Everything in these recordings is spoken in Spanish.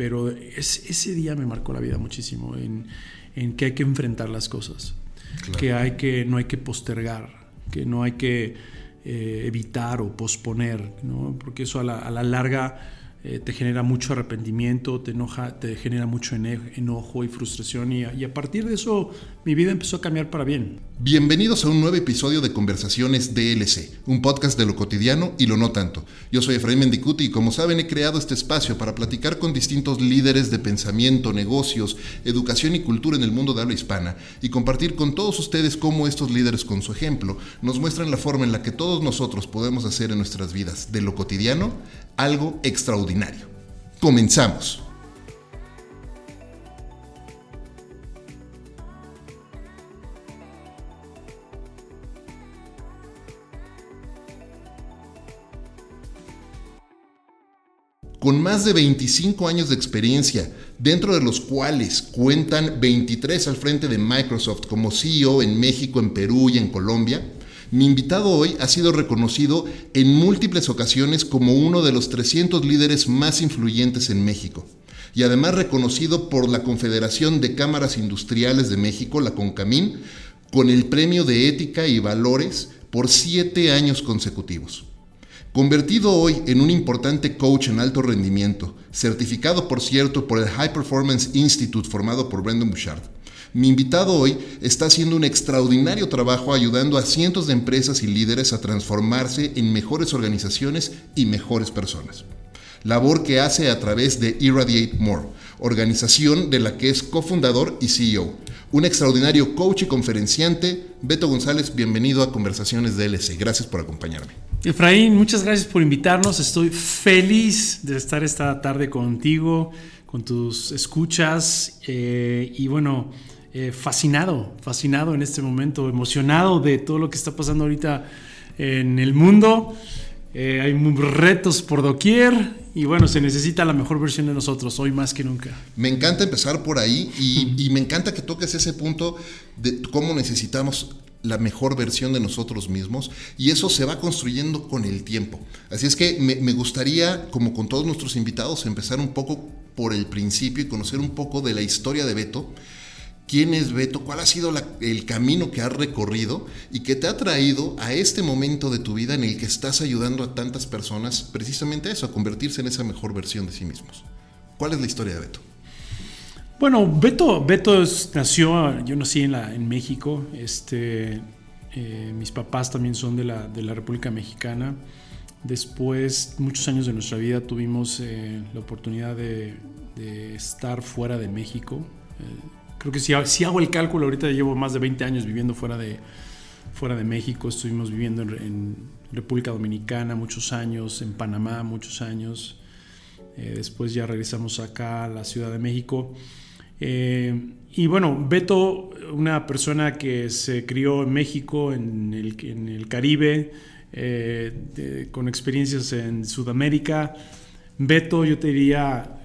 pero ese día me marcó la vida muchísimo en, en que hay que enfrentar las cosas, que, hay que no hay que postergar, que no hay que eh, evitar o posponer, ¿no? porque eso a la, a la larga eh, te genera mucho arrepentimiento, te enoja, te genera mucho enojo y frustración y a, partir de eso mi vida empezó a cambiar para bien. Bienvenidos a un nuevo episodio de Conversaciones DLC, un podcast de lo cotidiano y lo no tanto. Yo soy Efraín Mendicuti y como saben he creado este espacio para platicar con distintos líderes de pensamiento, negocios, educación y cultura en el mundo de habla hispana y compartir con todos ustedes cómo estos líderes con su ejemplo nos muestran la forma en la que todos nosotros podemos hacer en nuestras vidas de lo cotidiano algo extraordinario. Comenzamos. Con más de 25 años de experiencia, dentro de los cuales cuentan 23 al frente de Microsoft como CEO en México, en Perú y en Colombia, mi invitado hoy ha sido reconocido en múltiples ocasiones como uno de los 300 líderes más influyentes en México y además reconocido por la Confederación de Cámaras Industriales de México, la CONCAMIN, con el Premio de Ética y Valores por siete años consecutivos. Convertido hoy en un importante coach en alto rendimiento, certificado por cierto por el High Performance Institute formado por Brendan Bouchard, mi invitado hoy está haciendo un extraordinario trabajo ayudando a cientos de empresas y líderes a transformarse en mejores organizaciones y mejores personas. Labor que hace a través de Irradiate More, organización de la que es cofundador y CEO. Un extraordinario coach y conferenciante, Beto González, bienvenido a Conversaciones DLC. Gracias por acompañarme. Efraín, muchas gracias por invitarnos. Estoy feliz de estar esta tarde contigo, con tus escuchas. Eh, y bueno, eh, fascinado, fascinado en este momento, emocionado de todo lo que está pasando ahorita en el mundo. Eh, hay retos por doquier y bueno, se necesita la mejor versión de nosotros hoy más que nunca. Me encanta empezar por ahí y, me encanta que toques ese punto de cómo necesitamos la mejor versión de nosotros mismos y eso se va construyendo con el tiempo. Así es que me, me gustaría, como con todos nuestros invitados, empezar un poco por el principio y conocer un poco de la historia de Beto quién es Beto, cuál ha sido el camino que has recorrido y que te ha traído a este momento de tu vida en el que estás ayudando a tantas personas precisamente a eso, a convertirse en esa mejor versión de sí mismos. ¿Cuál es la historia de Beto? Bueno, Beto, Beto nació, yo nací en, la, en México, este, eh, mis papás también son de la, de la, República Mexicana. Después, muchos años de nuestra vida tuvimos eh, la oportunidad de, estar fuera de México. Eh, creo que si, si, hago el cálculo, ahorita llevo más de 20 años viviendo fuera de, fuera de México, estuvimos viviendo en, República Dominicana muchos años, en Panamá muchos años, eh, después ya regresamos acá a la Ciudad de México. Eh, y bueno, Beto, una persona que se crió en México, en el, en el Caribe, eh, con experiencias en Sudamérica. Beto, yo te diría,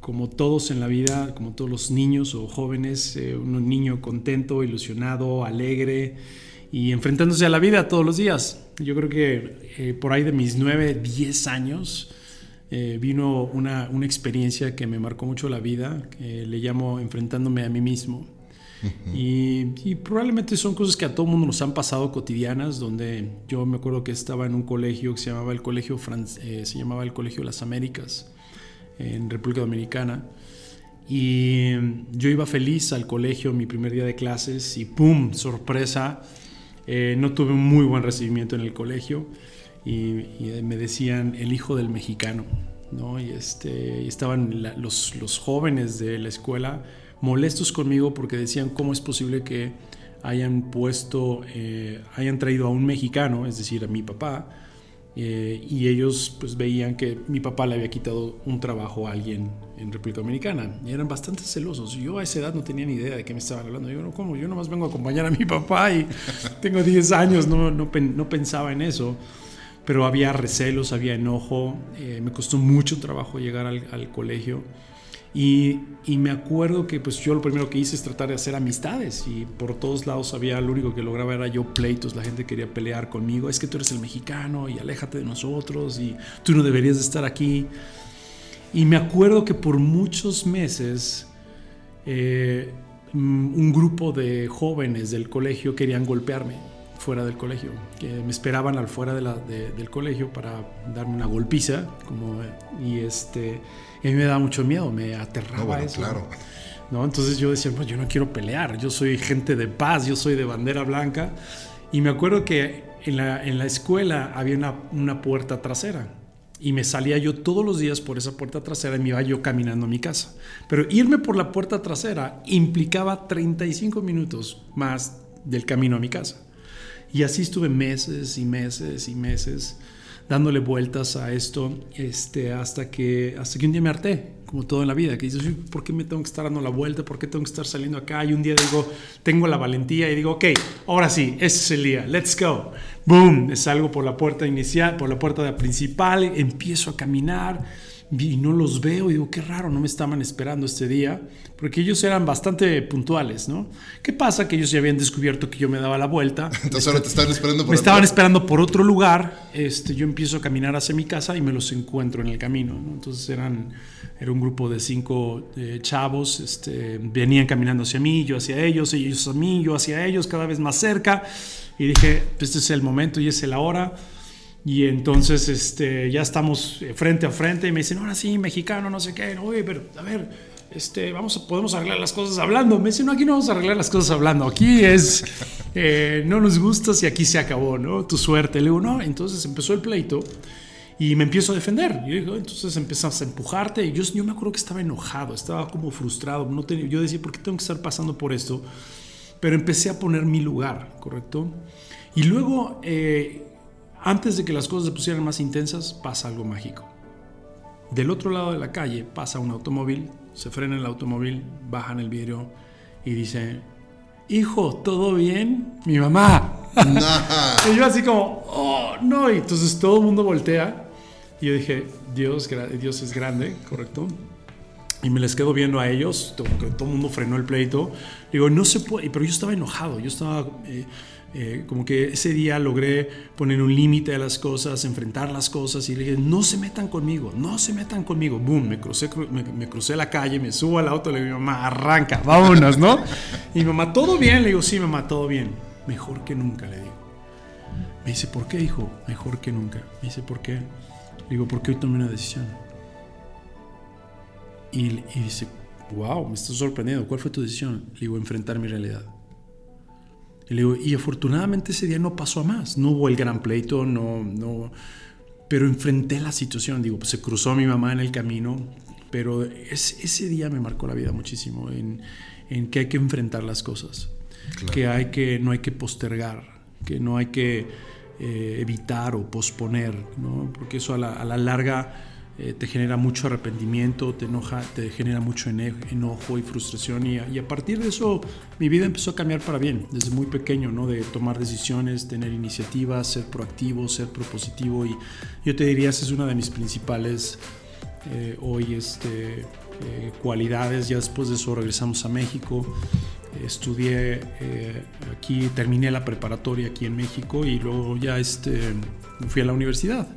como todos en la vida, como todos los niños o jóvenes, eh, un niño contento, ilusionado, alegre y enfrentándose a la vida todos los días. Yo creo que eh, por ahí de mis 9, 10 años eh, vino una, una, experiencia que me marcó mucho la vida, le llamo enfrentándome a mí mismo. y, probablemente son cosas que a todo mundo nos han pasado cotidianas, donde yo me acuerdo que estaba en un colegio que se llamaba el Colegio, se llamaba el Colegio Las Américas en República Dominicana. Y yo iba feliz al colegio mi primer día de clases y ¡pum! sorpresa, eh, no tuve un muy buen recibimiento en el colegio y, me decían el hijo del mexicano. ¿no? Y, este, estaban los, los jóvenes de la escuela molestos conmigo porque decían cómo es posible que hayan puesto, eh, hayan traído a un mexicano, es decir, a mi papá, eh, y ellos pues veían que mi papá le había quitado un trabajo a alguien en República Dominicana y eran bastante celosos. Yo a esa edad no tenía ni idea de qué me estaban hablando. Yo no, ¿cómo? Yo nomás vengo a acompañar a mi papá y tengo 10 años, no, no, no pensaba en eso. Pero había recelos, había enojo, eh, me costó mucho trabajo llegar al, al colegio. Y, y, me acuerdo que pues yo lo primero que hice es tratar de hacer amistades y por todos lados había, lo único que lograba era yo pleitos, la gente quería pelear conmigo, es que tú eres el mexicano y aléjate de nosotros y tú no deberías de estar aquí. Y me acuerdo que por muchos meses eh, mm, un grupo de jóvenes del colegio querían golpearme fuera del colegio, que me esperaban al fuera de la, del colegio para darme una golpiza, como, y este, a mí me daba mucho miedo, me aterraba eso. Claro. ¿no? Entonces yo decía, pues yo no quiero pelear, yo soy gente de paz, yo soy de bandera blanca. Y me acuerdo que en la, en la escuela había una, una puerta trasera y me salía yo todos los días por esa puerta trasera y me iba yo caminando a mi casa. Pero irme por la puerta trasera implicaba 35 minutos más del camino a mi casa. Y así estuve meses y meses y meses dándole vueltas a esto este, hasta, que, hasta que un día me harté, como todo en la vida, que dices, ¿por qué me tengo que estar dando la vuelta? ¿Por qué tengo que estar saliendo acá? Y un día digo, tengo la valentía y digo, ok, ahora sí, ese es el día, let's go. Boom, salgo por la puerta inicial, por la puerta principal, empiezo a caminar y no los veo y digo, qué raro, no me estaban esperando este día, porque ellos eran bastante puntuales, ¿no? ¿Qué pasa? Que ellos ya habían descubierto que yo me daba la vuelta. Entonces ahora te estaban esperando por Me estaban esperando por otro lugar, este, yo empiezo a caminar hacia mi casa y me los encuentro en el camino, ¿no? Entonces eran, era un grupo de cinco eh, chavos, este, venían caminando hacia mí, yo hacia ellos, ellos a mí, yo hacia ellos, cada vez más cerca, y dije, este es el momento y es la hora y entonces este, ya estamos frente a frente y me dicen, ahora sí, mexicano, no sé qué. Oye, pero a ver, este, vamos, podemos arreglar las cosas hablando. Me dicen, no, aquí no vamos a arreglar las cosas hablando. Aquí es, eh, no nos gustas y aquí se acabó, ¿no? Tu suerte. Le digo, no. Entonces empezó el pleito y me empiezo a defender. Y digo, entonces empezamos a empujarte. Y yo, yo me acuerdo que estaba enojado, estaba como frustrado. No tenía, yo decía, ¿por qué tengo que estar pasando por esto? Pero empecé a poner mi lugar, ¿correcto? Y luego... Eh, antes de que las cosas se pusieran más intensas, pasa algo mágico. Del otro lado de la calle pasa un automóvil, se frena el automóvil, bajan el vidrio y dice, hijo, ¿todo bien? Mi mamá. y yo así como, oh, no. Y entonces todo el mundo voltea. Y yo dije, Dios, Dios es grande, ¿correcto? Y me les quedo viendo a ellos, todo, todo el mundo frenó el pleito. Digo, no se puede, pero yo estaba enojado, yo estaba... Eh, eh, como que ese día logré poner un límite a las cosas, enfrentar las cosas y le dije, no se metan conmigo, no se metan conmigo. Boom, me crucé, me, crucé la calle, me subo al auto, le digo, mamá, arranca, vámonos, ¿no? Y mi mamá, ¿todo bien? Le digo, sí, mamá, todo bien. Mejor que nunca, le digo. Me dice, ¿por qué, hijo? Mejor que nunca. Me dice, ¿por qué? Le digo, porque hoy tomé una decisión. Y, y dice, wow, me estás sorprendiendo. ¿Cuál fue tu decisión? Le digo, enfrentar mi realidad. Y, afortunadamente ese día no pasó a más. No hubo el gran pleito, no, no. Pero enfrenté la situación. Digo, pues se cruzó mi mamá en el camino. Pero ese día me marcó la vida muchísimo en, en que hay que enfrentar las cosas. Que, hay que no hay que postergar. Que no hay que eh, evitar o posponer. ¿no? Porque eso a la, a la larga eh, te genera mucho arrepentimiento, te enoja, te genera mucho enojo y frustración y a, partir de eso mi vida empezó a cambiar para bien, desde muy pequeño, ¿no? De tomar decisiones, tener iniciativas, ser proactivo, ser propositivo y yo te diría esa es una de mis principales eh, hoy este, eh, cualidades. Ya después de eso regresamos a México estudié eh, aquí, terminé la preparatoria aquí en México y luego ya este, fui a la universidad.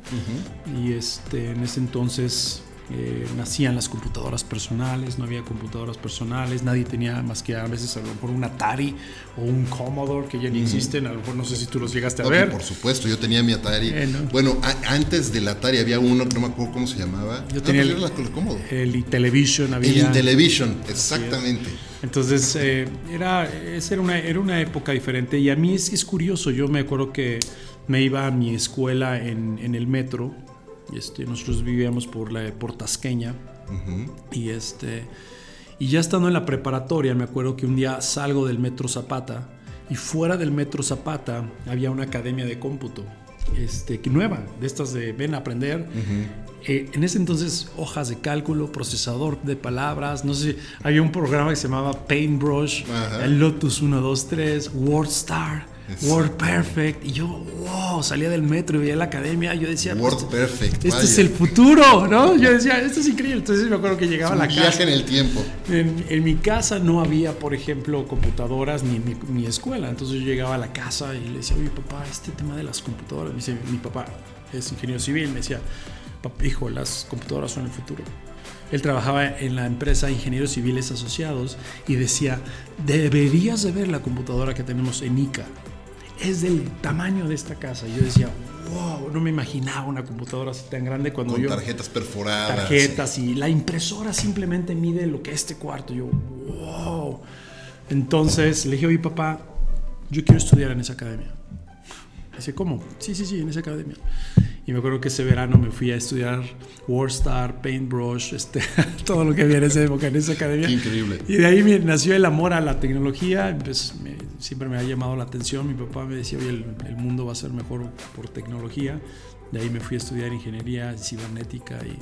Y este, en ese entonces eh, nacían las computadoras personales, no había computadoras personales, nadie tenía más que a veces a lo mejor un Atari o un Commodore que ya ni existen, a lo mejor no sé si tú los llegaste a ver. Por supuesto, yo tenía mi Atari. Bueno, antes del Atari había uno que no me acuerdo cómo se llamaba. Yo tenía el, el, Intellivision. Había, el Intellivision, exactamente. Entonces, eh, era, era, una, era una época diferente y a mí es, es curioso, yo me acuerdo que me iba a mi escuela en, en el metro, este, nosotros vivíamos por la por Tasqueña, y, este, y ya estando en la preparatoria, me acuerdo que un día salgo del metro Zapata, y fuera del metro Zapata había una academia de cómputo este, nueva, de estas de ven a aprender. Eh, en ese entonces, hojas de cálculo, procesador de palabras, no sé, había un programa que se llamaba Paintbrush, el Lotus 123, WordStar. Word Perfect. Y yo, wow, salía del metro y veía la academia. Yo decía, Word pues, Perfect. Este es el futuro, ¿no? Yo decía, esto es increíble. Entonces me acuerdo que llegaba a la casa. en el tiempo. En, mi casa no había, por ejemplo, computadoras ni mi, escuela. Entonces yo llegaba a la casa y le decía, oye, papá, este tema de las computadoras. Me dice, mi papá es ingeniero civil. Me decía, hijo, las computadoras son el futuro. él trabajaba en la empresa Ingenieros Civiles Asociados y decía, deberías de ver la computadora que tenemos en ICA. Es del tamaño de esta casa. Yo decía, wow, no me imaginaba una computadora así tan grande cuando Con yo... tarjetas perforadas. Tarjetas y la impresora simplemente mide lo que es este cuarto. Yo, wow. Entonces le dije mi papá, yo quiero estudiar en esa academia. Dice, ¿cómo? Sí, sí, sí, en esa academia. Y me acuerdo que ese verano me fui a estudiar Warstar, Paintbrush, este, todo lo que había en esa época en esa academia. Increíble. Y de ahí me nació el amor a la tecnología. Pues, me- siempre me ha llamado la atención. Mi papá me decía, oye, el, el mundo va a ser mejor por tecnología. De ahí me fui a estudiar ingeniería cibernética y,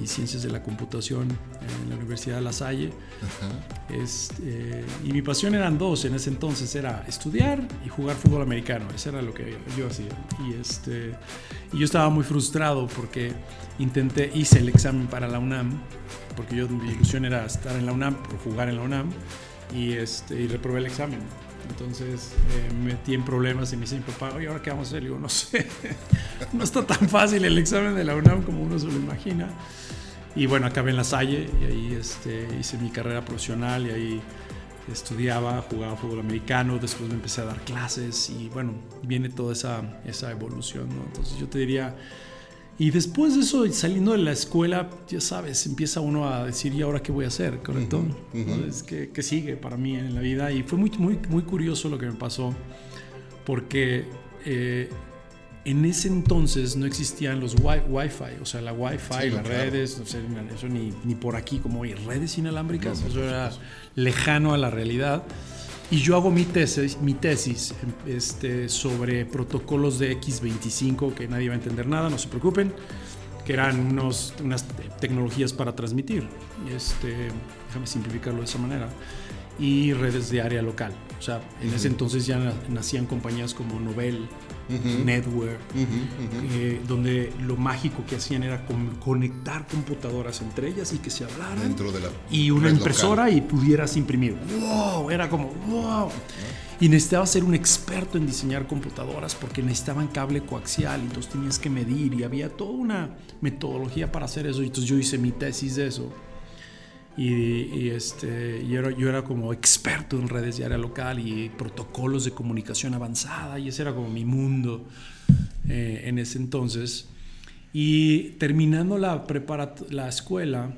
y ciencias de la computación en la Universidad de La Salle. Ajá. Este, y mi pasión eran dos en ese entonces, era estudiar y jugar fútbol americano, eso era lo que yo hacía. Y, este, y yo estaba muy frustrado porque intenté, hice el examen para la UNAM, porque yo, mi ilusión era estar en la UNAM, por jugar en la UNAM, y, este, y reprobé el examen. Entonces eh, me metí en problemas y me dice mi papá, oye, ¿ahora qué vamos a hacer? Le digo, no sé, no está tan fácil el examen de la UNAM como uno se lo imagina. Y bueno, acabé en la Salle y ahí este, hice mi carrera profesional y ahí estudiaba, jugaba fútbol americano, después me empecé a dar clases y bueno, viene toda esa, esa evolución, ¿no? Entonces yo te diría, y después de eso, saliendo de la escuela, ya sabes, empieza uno a decir, ¿y ahora qué voy a hacer? ¿Correcto? Entonces, ¿qué, qué sigue para mí en la vida? Y fue muy, muy, muy curioso lo que me pasó, porque eh, en ese entonces no existían los wi- Wi-Fi, o sea, la Wi-Fi, Sí, las claro. redes, no sé, eso ni, ni por aquí, como hoy, redes inalámbricas, No, eso era lejano a la realidad. Y yo hago mi tesis, mi tesis este, sobre protocolos de X25, que nadie va a entender nada, no se preocupen, que eran unos, unas te- tecnologías para transmitir. Este, déjame simplificarlo de esa manera. Y redes de área local. O sea, en ese entonces ya na- nacían compañías como Netware, eh, donde lo mágico que hacían era con- conectar computadoras entre ellas y que se hablaran Dentro de la y una impresora local. y pudieras imprimir. ¡Wow! Era como ¡wow! Y necesitabas ser un experto en diseñar computadoras porque necesitaban cable coaxial y entonces tenías que medir y había toda una metodología para hacer eso. Entonces yo hice mi tesis de eso. Y, y, este, y era, yo era como experto en redes de área local y protocolos de comunicación avanzada y ese era como mi mundo eh, en ese entonces. Y terminando la, la escuela,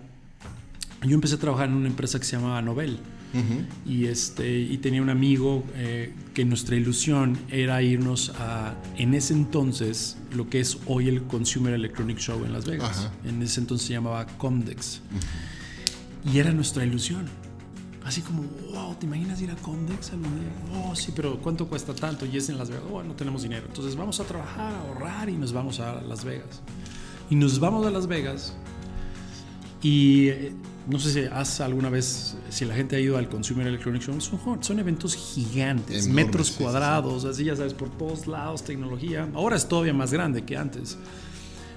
yo empecé a trabajar en una empresa que se llamaba Nobel. Ujú. Y, este, y tenía un amigo eh, que nuestra ilusión era irnos a, en ese entonces, lo que es hoy el Consumer Electronic Show en Las Vegas. Ajá. En ese entonces se llamaba Comdex. Y era nuestra ilusión. Así como, wow, ¿te imaginas ir a Comdex algún día? Oh, sí, pero ¿cuánto cuesta tanto? Y es en Las Vegas. Oh, no tenemos dinero. Entonces vamos a trabajar, a ahorrar y nos vamos a Las Vegas. Y nos vamos a Las Vegas. Y eh, no sé si has alguna vez, si la gente ha ido al Consumer Electronic Show, son, son eventos gigantes, Enormes, metros sí, sí, sí. cuadrados, así ya sabes, por todos lados, tecnología. Ahora es todavía más grande que antes,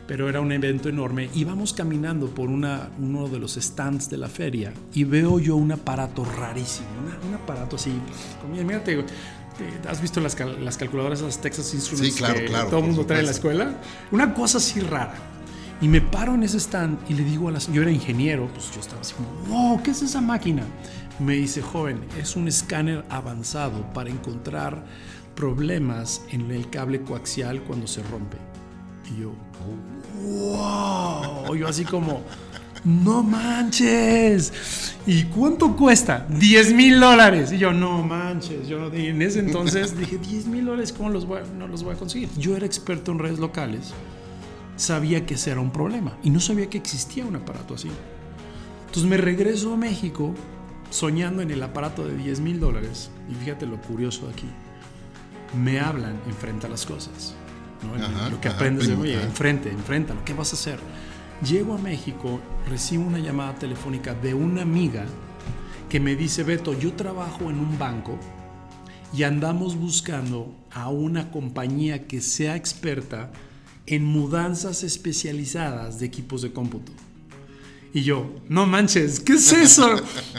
pero era un evento enorme. Y vamos caminando por una, uno de los stands de la feria y veo yo un aparato rarísimo, una- un aparato así, como, mira, te- te- ¿Has visto las, cal- las calculadoras, las Texas Instruments Sí, claro, que claro, todo el mundo trae en la escuela? Una cosa así rara. Y me paro en ese stand y le digo a las... Yo era ingeniero, pues yo estaba así como, wow, ¿qué es esa máquina? Me dice, joven, es un escáner avanzado para encontrar problemas en el cable coaxial cuando se rompe. Y yo, wow, yo así como, no manches. ¿Y cuánto cuesta? 10 mil dólares. Y yo, no manches. Yo en ese entonces dije, 10 mil dólares, ¿cómo los voy a- no los voy a conseguir? Yo era experto en redes locales sabía que ese era un problema y no sabía que existía un aparato así. Entonces me regreso a México soñando en el aparato de 10 mil dólares y fíjate lo curioso de aquí. Me hablan enfrente a las cosas. Ajá, lo que ajá, aprendes de, primo, oye, ajá. enfrente, enfréntalo, ¿qué vas a hacer? Llego a México, recibo una llamada telefónica de una amiga que me dice, Beto, yo trabajo en un banco y andamos buscando a una compañía que sea experta en mudanzas especializadas de equipos de cómputo. Y yo, no manches, ¿qué es eso?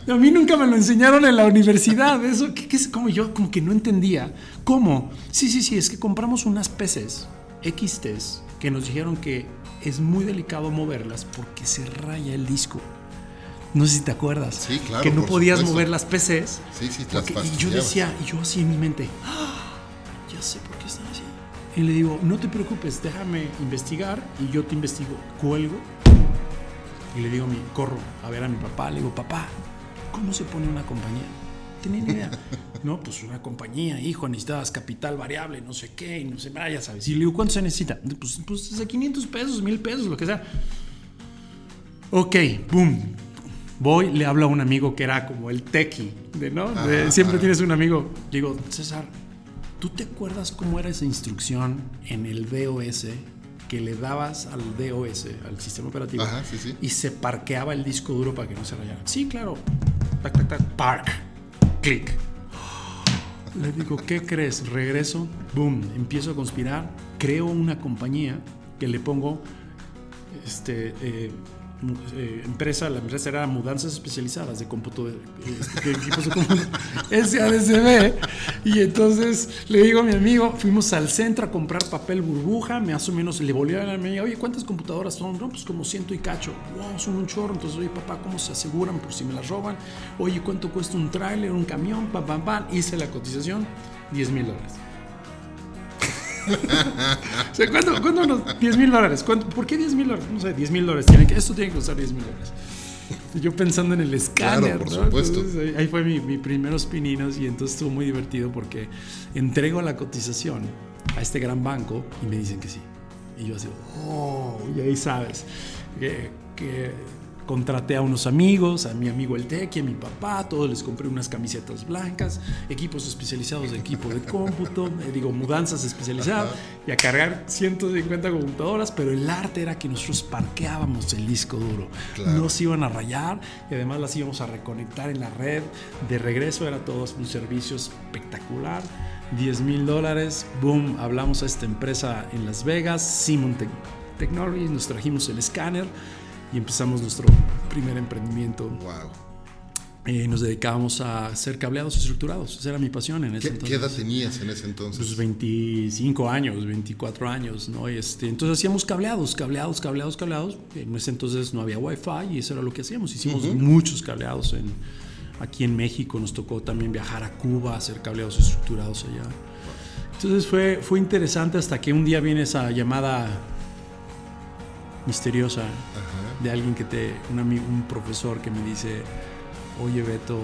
A mí nunca me lo enseñaron en la universidad. Eso, ¿qué, qué es? Como yo, como que no entendía. ¿Cómo? Sí, sí, sí, es que compramos unas PCs, XTs, que nos dijeron que es muy delicado moverlas porque se raya el disco. No sé si te acuerdas. Sí, claro. Que no podías supuesto. mover las PCs. Sí, sí, te las porque- y yo decía, y yo así en mi mente, "Ah, ya sé por qué están así. Y le digo, no te preocupes, déjame investigar y yo te investigo. Cuelgo y le digo, a mi, corro a ver a mi papá. Le digo, papá, ¿cómo se pone una compañía? Tenía ni idea. No, pues una compañía, hijo, necesitabas capital variable, no sé qué, y no sé, ah, ya sabes. Y le digo, ¿cuánto se necesita? Pues, pues de 500 pesos, 1000 pesos, lo que sea. Ok, boom. Voy, le hablo a un amigo que era como el tequi, de, ¿no? De- Ajá, siempre ajá. tienes un amigo. Digo, César, ¿tú te acuerdas cómo era esa instrucción en el DOS que le dabas al DOS, al sistema operativo, Ajá, sí, sí. y se parqueaba el disco duro para que no se rayara? Sí, claro. Tac, tac, tac. Park. Clic. Le digo, ¿qué crees? Regreso, boom, empiezo a conspirar, creo una compañía que le pongo, este, eh, eh, empresa, la empresa era mudanzas especializadas de cómputo, de, este, de equipos de SADCB, y entonces le digo a mi amigo, fuimos al centro a comprar papel burbuja, más o menos le volví a la amiga, oye, ¿cuántas computadoras son? No, pues como ciento y cacho, wow, son un chorro, entonces, oye, papá, ¿cómo se aseguran por si me las roban? Oye, ¿cuánto cuesta un tráiler, un camión? Pam, pam, pam, hice la cotización, 10 mil dólares. O sea, ¿cuánto, cuánto nos- 10 mil dólares. ¿Cuánto- ¿Por qué 10 mil dólares? No sé, 10 mil dólares. Tiene que- Esto tiene que costar 10 mil dólares. Yo pensando en el escáner. por ¿no? supuesto. Entonces, ahí, ahí fue mi, mi primeros pininos y entonces estuvo muy divertido porque entrego la cotización a este gran banco y me dicen que sí. Y yo así, oh, y ahí sabes que, que contraté a unos amigos, a mi amigo el Tequi, a mi papá, todos les compré unas camisetas blancas, equipos especializados de equipo de cómputo, eh, digo, mudanzas especializadas, y a cargar 150 computadoras, pero el arte era que nosotros parqueábamos el disco duro. Claro. No se iban a rayar y además las íbamos a reconectar en la red. De regreso era todo un servicio espectacular. 10 mil dólares, boom, hablamos a esta empresa en Las Vegas, Simon Tech- Technologies, nos trajimos el escáner y empezamos nuestro primer emprendimiento. Wow. Eh, nos dedicábamos a hacer cableados estructurados, esa era mi pasión en ese ¿Qué, entonces. qué edad tenías en ese entonces? Pues 25 años, 24 años, ¿no? Este, entonces hacíamos cableados, cableados, cableados, cableados. En ese entonces no había wifi y eso era lo que hacíamos. Hicimos muchos cableados en, aquí en México. Nos tocó también viajar a Cuba, hacer cableados estructurados allá. Entonces fue, fue interesante hasta que un día viene esa llamada misteriosa Ajá. De alguien que te, un, ami- un profesor que me dice, oye Beto,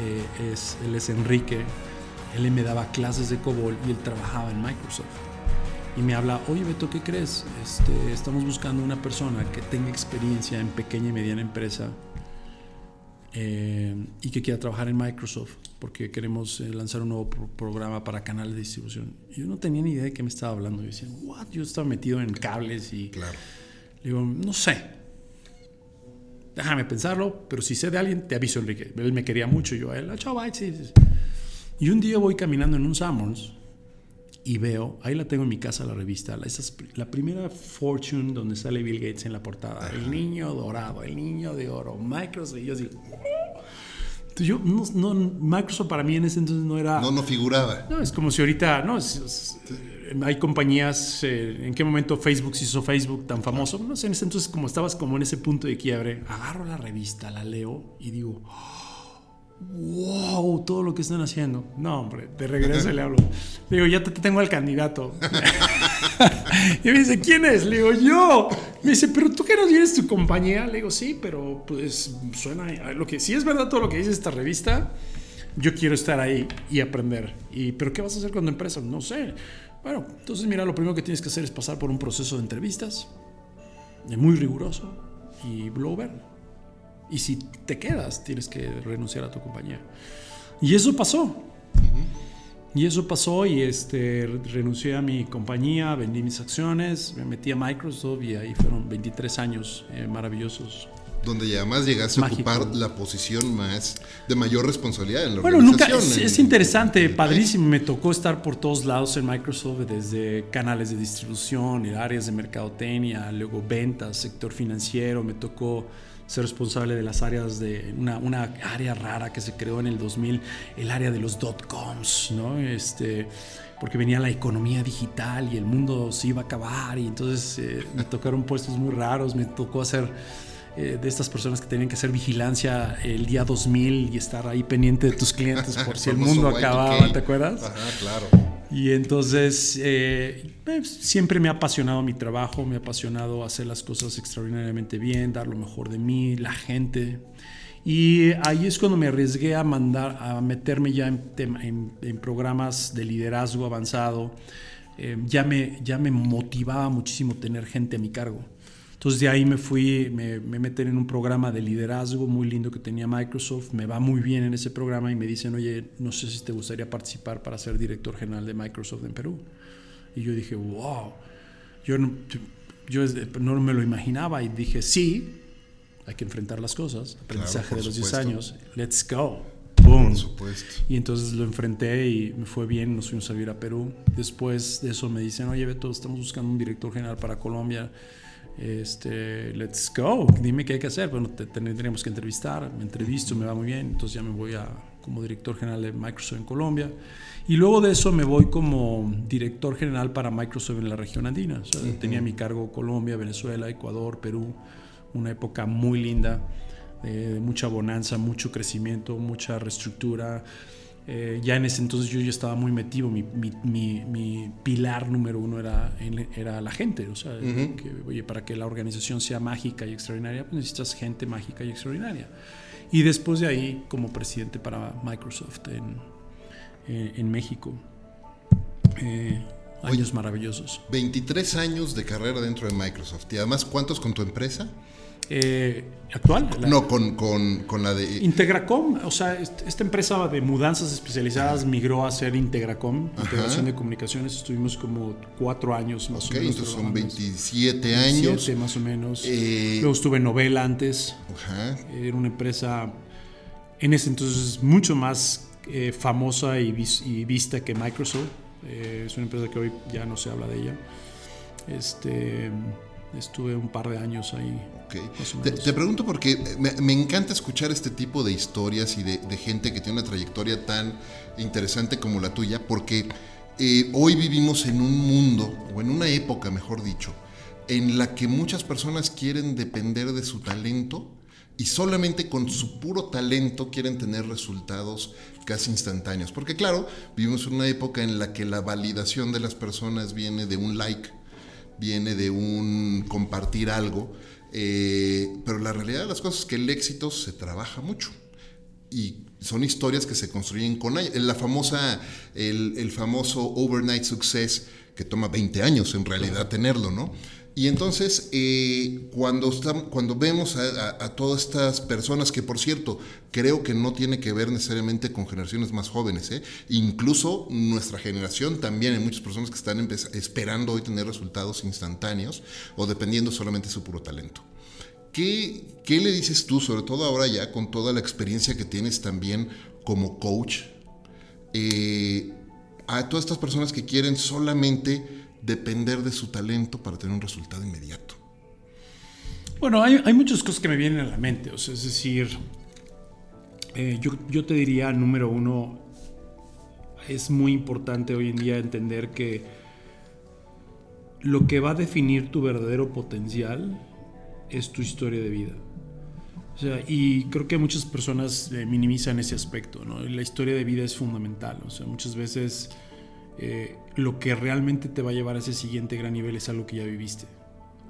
eh, es, él es Enrique, él me daba clases de COBOL y él trabajaba en Microsoft. Y me habla, oye Beto, ¿qué crees? Este, estamos buscando una persona que tenga experiencia en pequeña y mediana empresa eh, y que quiera trabajar en Microsoft porque queremos eh, lanzar un nuevo pro- programa para canal de distribución. Yo no tenía ni idea de qué me estaba hablando. Yo decía, what? Yo estaba metido en cables y... Claro. Le digo, no sé. Déjame pensarlo, pero si sé de alguien, te aviso, Enrique. Él me quería mucho, yo a él, "Ah, chao, bye, sí, sí, sí". Y un día voy caminando en un Summers y veo, ahí la tengo en mi casa, la revista, la, esas- la primera Fortune donde sale Bill Gates en la portada. El niño dorado, el niño de oro, Microsoft. Y yo digo, entonces yo, no, no, Microsoft para mí en ese entonces no era... No, no figuraba. No, es como si ahorita, no, es- es- hay compañías, eh, ¿en qué momento Facebook se hizo Facebook tan famoso? No sé, en ese entonces como estabas como en ese punto de quiebre, agarro la revista, la leo y digo, wow, todo lo que están haciendo. No, hombre, de regreso le hablo. Le digo, ya te, te tengo al candidato. y me dice, ¿quién es? Le digo, yo. Me dice, pero tú que no tienes tu compañía. Le digo, sí, pero pues suena lo que sí es verdad todo lo que dice esta revista. Yo quiero estar ahí y aprender. Y, ¿Pero qué vas a hacer tu empresa? No sé. Bueno, entonces mira, lo primero que tienes que hacer es pasar por un proceso de entrevistas eh, muy riguroso y ver. Y si te quedas, tienes que renunciar a tu compañía. Y eso pasó. Y eso pasó y este, renuncié a mi compañía, vendí mis acciones, me metí a Microsoft y ahí fueron 23 años eh, maravillosos. Donde además llegaste Mágico. a ocupar la posición más de mayor responsabilidad en la Bueno, nunca, organización. es, es en- interesante, en padrísimo. Me tocó estar por todos lados en Microsoft, desde canales de distribución, áreas de mercadotecnia, luego ventas, sector financiero. Me tocó ser responsable de las áreas de una, una, área rara que se creó en el 2000, el área de los dot-coms, ¿no? Este, porque venía la economía digital y el mundo se iba a acabar y entonces eh, me tocaron puestos muy raros, me tocó hacer eh, de estas personas que tenían que hacer vigilancia el día 2000 y estar ahí pendiente de tus clientes por si el mundo acababa, ¿te acuerdas? Ajá, claro. Y entonces eh, siempre me ha apasionado mi trabajo, me ha apasionado hacer las cosas extraordinariamente bien, dar lo mejor de mí, la gente. Y ahí es cuando me arriesgué a mandar, a meterme ya en, en, programas de liderazgo avanzado. Eh, ya, me, ya me motivaba muchísimo tener gente a mi cargo. Entonces de ahí me fui, me, me meten en un programa de liderazgo muy lindo que tenía Microsoft, me va muy bien en ese programa y me dicen, oye, no sé si te gustaría participar para ser director general de Microsoft en Perú. Y yo dije, wow, yo no, yo no me lo imaginaba y dije, sí, hay que enfrentar las cosas, aprendizaje de los 10 años, let's go. Boom. Por supuesto. Y entonces lo enfrenté y me fue bien, nos fuimos a vivir a Perú. Después de eso me dicen, oye Beto, estamos buscando un director general para Colombia. Este, let's go, dime qué hay que hacer. Bueno, te, tendríamos que entrevistar. Me entrevisto, me va muy bien. Entonces ya me voy a, como director general de Microsoft en Colombia. Y luego de eso me voy como director general para Microsoft en la región andina. Tenía mi cargo Colombia, Venezuela, Ecuador, Perú una época muy linda, de mucha bonanza, mucho crecimiento, mucha reestructura. Eh, ya en ese entonces yo ya estaba muy metido, mi, mi, mi, pilar número uno era, era la gente, o sea, que, oye, para que la organización sea mágica y extraordinaria, pues necesitas gente mágica y extraordinaria. Y después de ahí, como presidente para Microsoft en, eh, en México. Eh, años maravillosos. 23 años de carrera dentro de Microsoft. Y además, ¿cuántos con tu empresa? Eh, actual. no, con, con, con, la de... Integracom, o sea, esta empresa de mudanzas especializadas migró a ser Integracom, integración de comunicaciones. Estuvimos como cuatro años más o menos. entonces son 27 años. 27 más o menos. Eh, Luego estuve en Novela antes. Ajá. Era una empresa en ese entonces mucho más eh, famosa y, y, vista que Microsoft. es una empresa que hoy ya no se habla de ella. Este Estuve un par de años ahí. Te, pregunto porque me, encanta escuchar este tipo de historias y de, gente que tiene una trayectoria tan interesante como la tuya, porque eh, hoy vivimos en un mundo, o en una época, mejor dicho, en la que muchas personas quieren depender de su talento y solamente con su puro talento quieren tener resultados casi instantáneos. Porque claro, vivimos en una época en la que la validación de las personas viene de un like viene de un compartir algo, eh, pero la realidad de las cosas es que el éxito se trabaja mucho y son historias que se construyen con años. La famosa, el, el famoso overnight success que toma 20 años en realidad tenerlo, ¿no? Y entonces, eh, cuando, cuando vemos a, todas estas personas, que por cierto, creo que no tiene que ver necesariamente con generaciones más jóvenes, ¿eh? incluso nuestra generación también hay muchas personas que están esperando hoy tener resultados instantáneos o dependiendo solamente de su puro talento. ¿Qué, ¿Qué le dices tú, sobre todo ahora ya con toda la experiencia que tienes también como coach, eh, a todas estas personas que quieren solamente depender de su talento para tener un resultado inmediato? Bueno, hay, hay muchas cosas que me vienen a la mente. O sea, es decir, eh, yo, yo te diría, número uno, es muy importante hoy en día entender que lo que va a definir tu verdadero potencial es tu historia de vida. O sea, y creo que muchas personas eh, minimizan ese aspecto, ¿no? La historia de vida es fundamental. O sea, muchas veces eh, lo que realmente te va a llevar a ese siguiente gran nivel es algo que ya viviste,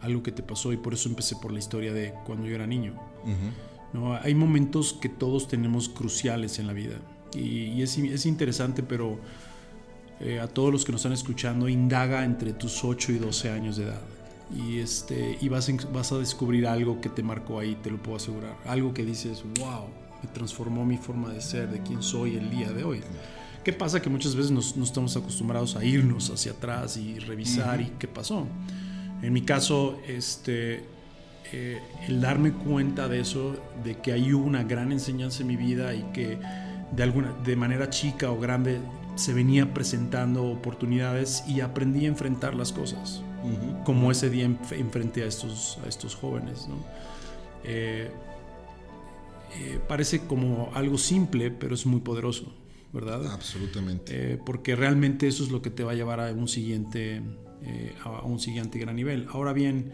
algo que te pasó y por eso empecé por la historia de cuando yo era niño. ¿no? Hay momentos que todos tenemos cruciales en la vida y, es, es, interesante, pero eh, a todos los que nos están escuchando, indaga entre tus 8 y 12 años de edad. Y, este, y vas, vas a descubrir algo que te marcó ahí, te lo puedo asegurar. Algo que dices, wow, me transformó mi forma de ser, de quién soy el día de hoy. ¿Qué pasa? Que muchas veces no estamos acostumbrados a irnos hacia atrás y revisar y qué pasó. En mi caso, este, eh, el darme cuenta de eso, de que hay una gran enseñanza en mi vida y que de, alguna, de manera chica o grande se venía presentando oportunidades y aprendí a enfrentar las cosas, como ese día enfrenté a estos, a estos jóvenes. ¿no? Eh, eh, parece como algo simple, pero es muy poderoso, ¿verdad? Absolutamente. Eh, porque realmente eso es lo que te va a llevar a un siguiente, eh, a un siguiente gran nivel. Ahora bien,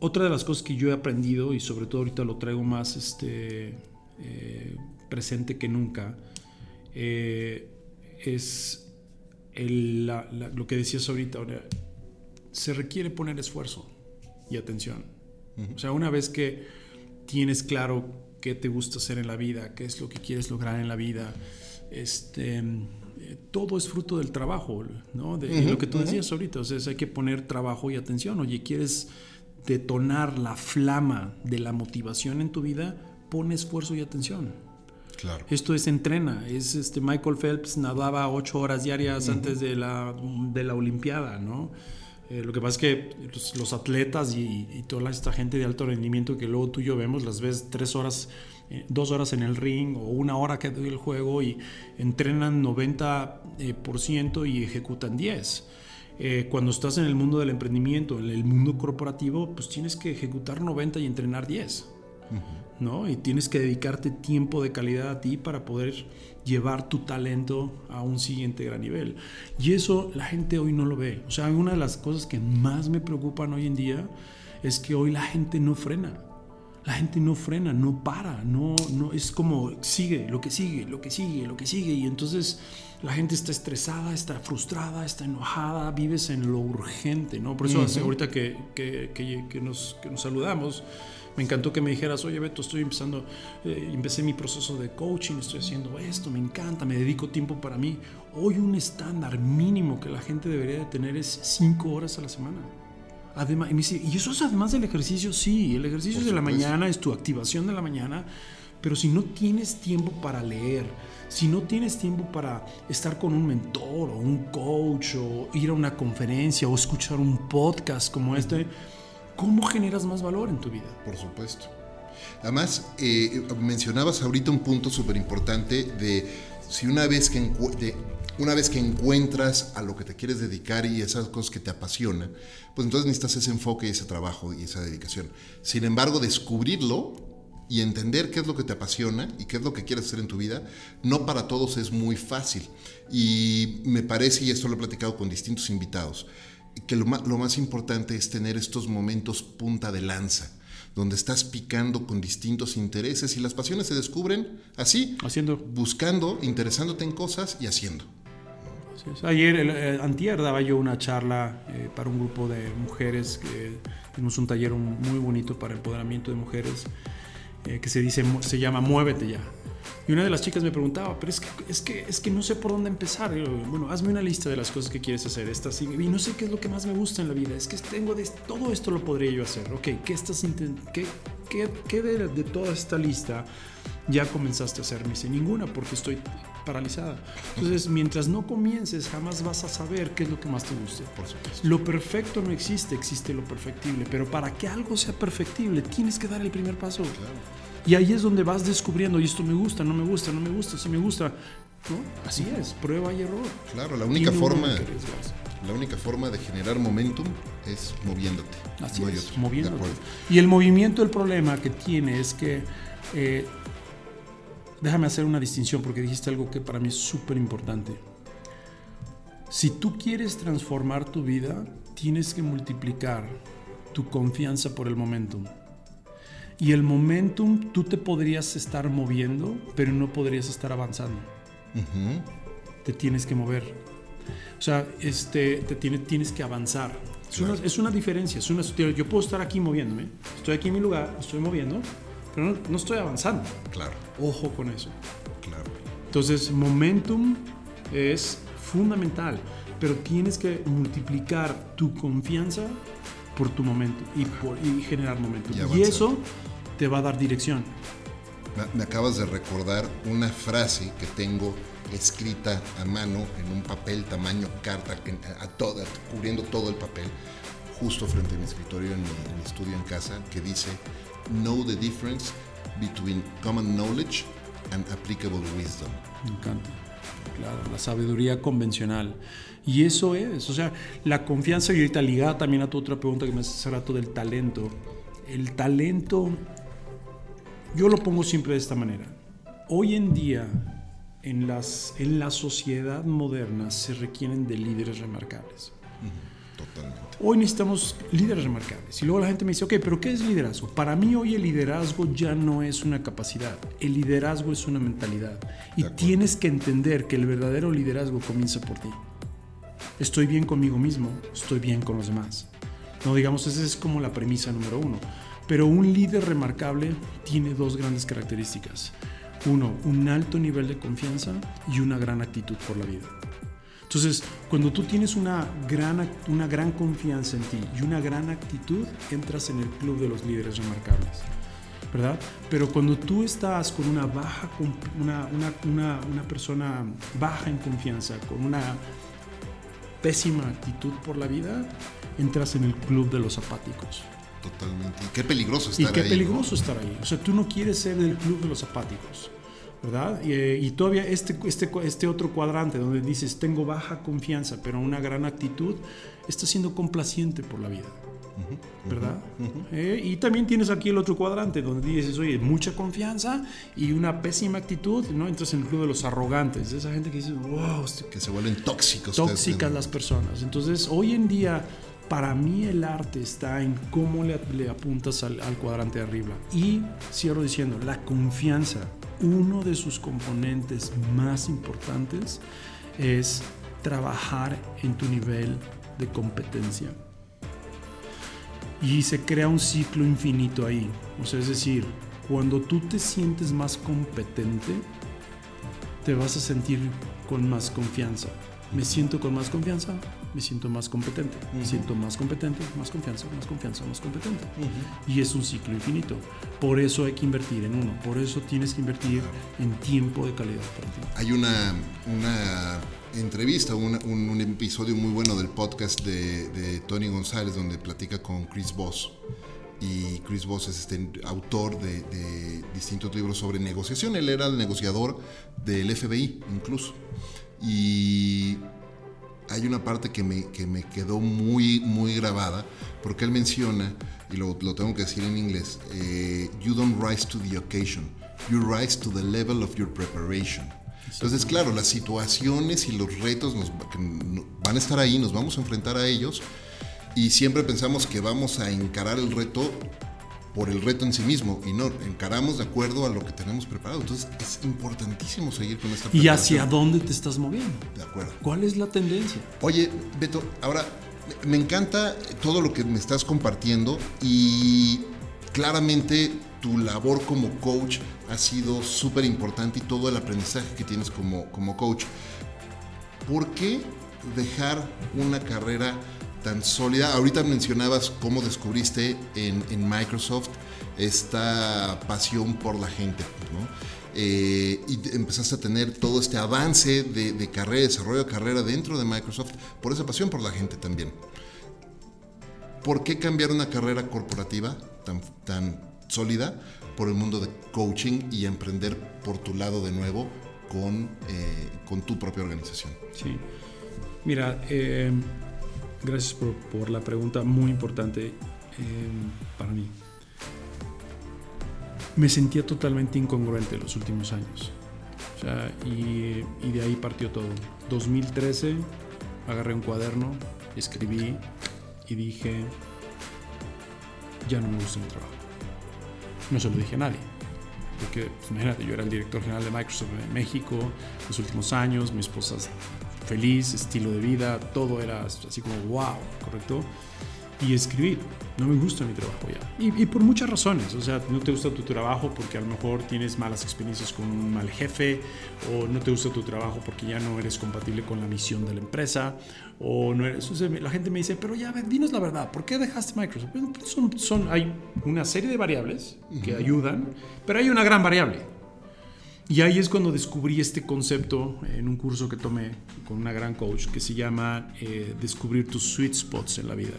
otra de las cosas que yo he aprendido y sobre todo ahorita lo traigo más este, presente que nunca es lo que decías ahorita. Se requiere poner esfuerzo y atención. O sea, una vez que tienes claro qué te gusta hacer en la vida, qué es lo que quieres lograr en la vida, este, eh, todo es fruto del trabajo, ¿no? De lo que tú decías ahorita, o sea, hay que poner trabajo y atención. Oye, ¿quieres detonar la flama de la motivación en tu vida? Pon esfuerzo y atención. Claro. Esto es entrena. Es este Michael Phelps nadaba ocho horas diarias antes de la, de la Olimpiada, ¿no? Eh, lo que pasa es que los, atletas y, toda esta gente de alto rendimiento que luego tú y yo vemos, las ves tres horas, eh, dos horas en el ring o una hora que el juego y entrenan 90% eh, y ejecutan 10%. cuando estás en el mundo del emprendimiento, en el mundo corporativo, pues tienes que ejecutar 90 y entrenar 10. ¿no? Y tienes que dedicarte tiempo de calidad a ti para poder llevar tu talento a un siguiente gran nivel. Y eso la gente hoy no lo ve. O sea, una de las cosas que más me preocupan hoy en día es que hoy la gente no frena. La gente no frena, no para, no, no es como sigue, lo que sigue, lo que sigue, lo que sigue. Y entonces la gente está estresada, está frustrada, está enojada, vives en lo urgente, ¿no? Por eso ahorita que, que, que, nos, que nos saludamos, me encantó que me dijeras, oye Beto, estoy empezando, eh, empecé mi proceso de coaching, estoy haciendo esto, me encanta, me dedico tiempo para mí. Hoy un estándar mínimo que la gente debería de tener es cinco horas a la semana. Además, y, me dice, ¿y eso es además del ejercicio? Sí, el ejercicio de la mañana es tu activación de la mañana, pero si no tienes tiempo para leer, si no tienes tiempo para estar con un mentor o un coach o ir a una conferencia o escuchar un podcast como este, ¿cómo generas más valor en tu vida? Por supuesto. Además, eh, mencionabas ahorita un punto súper importante de si una vez, que una vez que encuentras a lo que te quieres dedicar y esas cosas que te apasionan, pues entonces necesitas ese enfoque y ese trabajo y esa dedicación. Sin embargo, descubrirlo y entender qué es lo que te apasiona y qué es lo que quieres hacer en tu vida, no para todos es muy fácil. Y me parece, y esto lo he platicado con distintos invitados, que lo más, importante es tener estos momentos punta de lanza, donde estás picando con distintos intereses y las pasiones se descubren así, haciendo, buscando, interesándote en cosas y haciendo. Ayer, el, antier, daba yo una charla eh, para un grupo de mujeres, que tuvimos un taller muy bonito para el empoderamiento de mujeres, eh, que se, dice, se llama Muévete ya. Y una de las chicas me preguntaba, pero es que, es que, es que no sé por dónde empezar. bueno, hazme una lista de las cosas que quieres hacer. Estas, y no sé qué es lo que más me gusta en la vida. Es que tengo de todo esto lo podría yo hacer. Ok, ¿qué, estás qué, qué, qué de, de, toda esta lista ya comenzaste a hacer? Me dice, ninguna, porque estoy paralizada. Entonces, mientras no comiences, jamás vas a saber qué es lo que más te guste. Por supuesto. Lo perfecto no existe, existe lo perfectible. Pero para que algo sea perfectible, tienes que dar el primer paso. Claro. Y ahí es donde vas descubriendo, y esto me gusta, no me gusta, no me gusta, si me gusta. ¿no? Así es, prueba y error. Claro, la única forma la única forma de generar momentum es moviéndote. Así es, moviéndote. Y el movimiento, el problema que tiene es que, eh, déjame hacer una distinción porque dijiste algo que para mí es súper importante. Si tú quieres transformar tu vida, tienes que multiplicar tu confianza por el momentum. Y el momentum, tú te podrías estar moviendo, pero no podrías estar avanzando. Te tienes que mover. O sea, este, te tiene, tienes que avanzar. Es, una, es, una, diferencia. Es una, yo puedo estar aquí moviéndome. Estoy aquí en mi lugar, estoy moviendo, pero no, no estoy avanzando. Claro. Ojo con eso. Claro. Entonces, momentum es fundamental, pero tienes que multiplicar tu confianza por tu momento y, por, y generar momento. Y, eso te va a dar dirección. Me acabas de recordar una frase que tengo escrita a mano en un papel tamaño carta, a toda, cubriendo todo el papel, justo frente a mi escritorio en mi, en mi estudio en casa, que dice, Know the difference between common knowledge and applicable wisdom. Me encanta. Claro, la sabiduría convencional. Y eso es, o sea, la confianza y ahorita ligada también a tu otra pregunta que me hace hace rato del talento. El talento yo lo pongo siempre de esta manera. Hoy en día, en, las, en la sociedad moderna, se requieren de líderes remarcables. Totalmente. Hoy necesitamos líderes remarcables. Y luego la gente me dice, ok, pero ¿qué es liderazgo? Para mí hoy el liderazgo ya no es una capacidad. El liderazgo es una mentalidad. Y tienes que entender que el verdadero liderazgo comienza por ti. Estoy bien conmigo mismo, estoy bien con los demás. No digamos, esa es como la premisa número uno. Pero un líder remarcable tiene dos grandes características. Uno, un alto nivel de confianza y una gran actitud por la vida. Entonces, cuando tú tienes una gran, una gran confianza en ti y una gran actitud, entras en el club de los líderes remarcables. ¿verdad? Pero cuando tú estás con una baja, una, una, una, persona baja en confianza, con una pésima actitud por la vida, entras en el club de los apáticos. Totalmente. Y qué peligroso estar ahí. Y qué peligroso estar ahí. O sea, tú no quieres ser del club de los apáticos. ¿verdad? Y, todavía este, este, este otro cuadrante donde dices, tengo baja confianza, pero una gran actitud, está siendo complaciente por la vida. ¿Verdad? Eh, y también tienes aquí el otro cuadrante donde dices, oye, mucha confianza y una pésima actitud, ¿no? Entras en el club de los arrogantes, esa gente que dice, wow, este que se vuelven tóxicos. Tóxicas las personas. Entonces, hoy en día, para mí el arte está en cómo le, apuntas al, al cuadrante de arriba. Y cierro diciendo, la confianza uno de sus componentes más importantes es trabajar en tu nivel de competencia. Y se crea un ciclo infinito ahí. O sea, es decir, cuando tú te sientes más competente, te vas a sentir con más confianza. Me siento con más confianza, me siento más competente, me siento más competente, más confianza, más confianza, más competente. Y es un ciclo infinito. Por eso hay que invertir en uno, por eso tienes que invertir en tiempo de calidad para ti. Hay una, una entrevista, un, un, episodio muy bueno del podcast de, de, Tony González donde platica con Chris Voss. Y Chris Voss es este autor de, de distintos libros sobre negociación. Él era el negociador del FBI incluso. Y hay una parte que me, que me quedó muy, muy grabada, porque él menciona, y lo, lo tengo que decir en inglés, eh, you don't rise to the occasion, you rise to the level of your preparation. Entonces, claro, las situaciones y los retos nos, van a estar ahí, nos vamos a enfrentar a ellos, y siempre pensamos que vamos a encarar el reto por el reto en sí mismo y no encaramos de acuerdo a lo que tenemos preparado. Entonces es importantísimo seguir con esta ¿Y hacia dónde te estás moviendo? De acuerdo. ¿Cuál es la tendencia? Oye, Beto, ahora me encanta todo lo que me estás compartiendo y claramente tu labor como coach ha sido súper importante y todo el aprendizaje que tienes como, como coach. ¿Por qué dejar una carrera tan sólida. Ahorita mencionabas cómo descubriste en, Microsoft esta pasión por la gente, ¿no? Eh, y empezaste a tener todo este avance de, carrera, desarrollo de carrera dentro de Microsoft por esa pasión por la gente también. ¿Por qué cambiar una carrera corporativa tan, tan sólida por el mundo de coaching y emprender por tu lado de nuevo con, eh, con tu propia organización? Sí. Mira, eh, Gracias por, la pregunta muy importante eh, para mí. Me sentía totalmente incongruente los últimos años. y, y, de ahí partió todo. 2013, agarré un cuaderno, escribí y dije, ya no me gusta mi trabajo. No se lo dije a nadie. Porque, pues, imagínate, yo era el director general de Microsoft en México los últimos años, mi esposa feliz, estilo de vida, todo era así como wow, ¿correcto? Y escribir, no me gusta mi trabajo ya. Y, por muchas razones, o sea, no te gusta tu trabajo porque a lo mejor tienes malas experiencias con un mal jefe, o no te gusta tu trabajo porque ya no eres compatible con la misión de la empresa, o no eres, la gente me dice, pero ya, dinos la verdad, ¿por qué dejaste Microsoft? Son, son, hay una serie de variables que ayudan, pero hay una gran variable y ahí es cuando descubrí este concepto en un curso que tomé con una gran coach que se llama eh, descubrir tus sweet spots en la vida,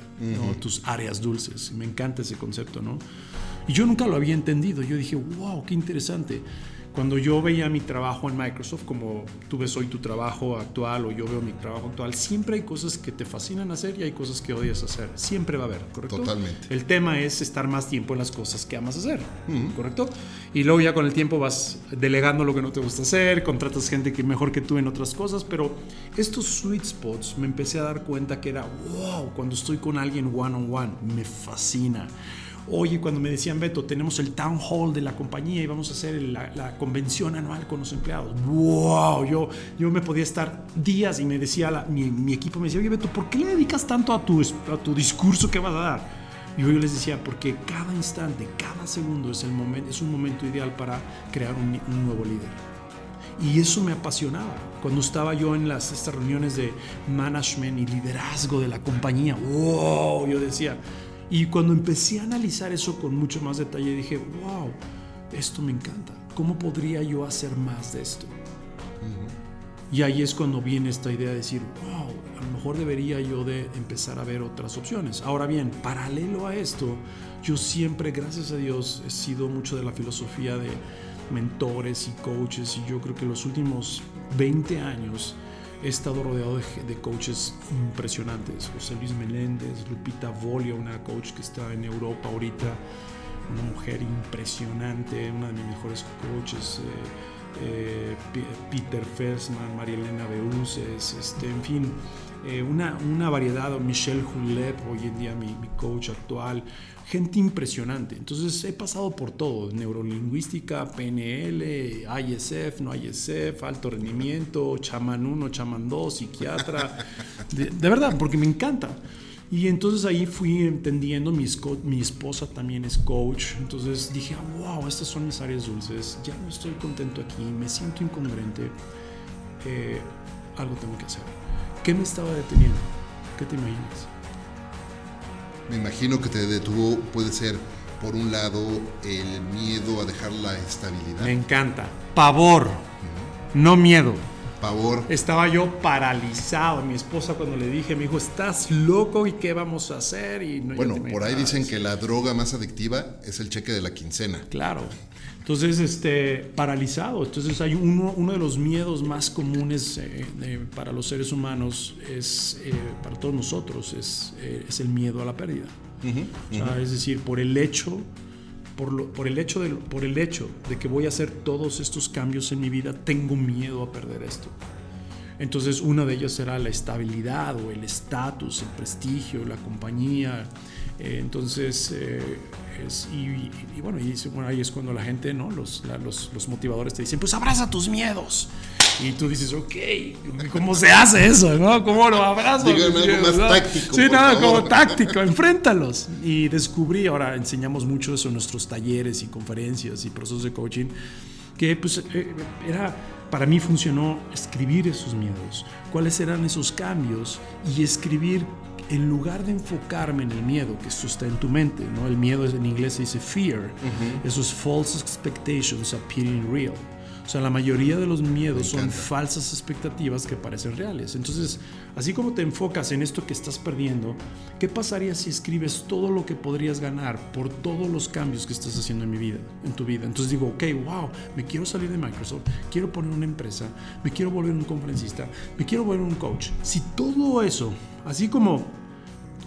tus áreas dulces. Me encanta ese concepto, ¿no? Y yo nunca lo había entendido. Yo dije, wow, qué interesante. Cuando yo veía mi trabajo en Microsoft, como tú ves hoy tu trabajo actual o yo veo mi trabajo actual, siempre hay cosas que te fascinan hacer y hay cosas que odias hacer. Siempre va a haber, ¿correcto? Totalmente. El tema es estar más tiempo en las cosas que amas hacer, ¿correcto? Y luego ya con el tiempo vas delegando lo que no te gusta hacer, contratas gente que mejor que tú en otras cosas, pero estos sweet spots me empecé a dar cuenta que era, wow, cuando estoy con alguien one on one, me fascina Oye, cuando me decían, Beto, tenemos el town hall de la compañía y vamos a hacer la, convención anual con los empleados. ¡Wow! Yo, yo me podía estar días y me decía, mi, equipo me decía, oye, Beto, ¿por qué le dedicas tanto a tu, a tu discurso que vas a dar? Y yo les decía, porque cada instante, cada segundo es, el momento, es un momento ideal para crear un, un nuevo líder. Y eso me apasionaba. Cuando estaba yo en las, estas reuniones de management y liderazgo de la compañía, wow, yo decía, y cuando empecé a analizar eso con mucho más detalle, dije, wow, esto me encanta. ¿Cómo podría yo hacer más de esto? Y ahí es cuando viene esta idea de decir, wow, a lo mejor debería yo de empezar a ver otras opciones. Ahora bien, paralelo a esto, yo siempre, gracias a Dios, he sido mucho de la filosofía de mentores y coaches y yo creo que los últimos 20 años he estado rodeado de, coaches impresionantes. José Luis Meléndez, Lupita Volia, una coach que está en Europa ahorita, una mujer impresionante, una de mis mejores coaches. Eh, eh, Peter Fersman, María Elena Beuces, este, en fin, eh, una, variedad, Michelle Hulep, hoy en día mi, coach actual, gente impresionante. Entonces he pasado por todo, neurolingüística, PNL, ISF, no ISF, alto rendimiento, chaman 1, chaman 2, psiquiatra, de, verdad, porque me encanta. Y entonces ahí fui entendiendo, mi, mi esposa también es coach, entonces dije, wow, estas son mis áreas dulces, ya no estoy contento aquí, me siento incongruente, eh, algo tengo que hacer. ¿Qué me estaba deteniendo? ¿Qué te imaginas? Me imagino que te detuvo, puede ser, por un lado, el miedo a dejar la estabilidad. Me encanta. Pavor, no miedo. Estaba yo paralizado. Mi esposa cuando le dije, me dijo, estás loco y qué vamos a hacer. Y bueno, por ahí dicen que la droga más adictiva es el cheque de la quincena. Claro. Entonces, este, paralizado. Entonces, hay uno, uno de los miedos más comunes eh, para los seres humanos, es, eh, para todos nosotros, es, eh, es, el miedo a la pérdida. es decir, por el hecho, por, lo, por, el hecho de, por el hecho de que voy a hacer todos estos cambios en mi vida, tengo miedo a perder esto. Entonces, una de ellas será la estabilidad o el estatus, el prestigio, la compañía. entonces, y, bueno, y bueno, ahí es cuando la gente, ¿no? Los, los, motivadores te dicen, pues abraza tus miedos. Y tú dices, ok, ¿cómo se hace eso? ¿no? ¿Cómo lo abrazo? Díganme algo más táctico. Sí, nada, como táctico, enfréntalos. Y descubrí, ahora enseñamos mucho eso en nuestros talleres y conferencias y procesos de coaching, que pues eh, era, para mí funcionó escribir esos miedos, cuáles eran esos cambios y escribir en lugar de enfocarme en el miedo, que esto está en tu mente, ¿no? El miedo en inglés se dice fear, esos false expectations appearing real. O sea, la mayoría de los miedos son falsas expectativas que parecen reales. Entonces, así como te enfocas en esto que estás perdiendo, ¿qué pasaría si escribes todo lo que podrías ganar por todos los cambios que estás haciendo en mi vida, en tu vida? Entonces digo, ok, wow, me quiero salir de Microsoft, quiero poner una empresa, me quiero volver un conferencista, me quiero volver un coach. Si todo eso, así como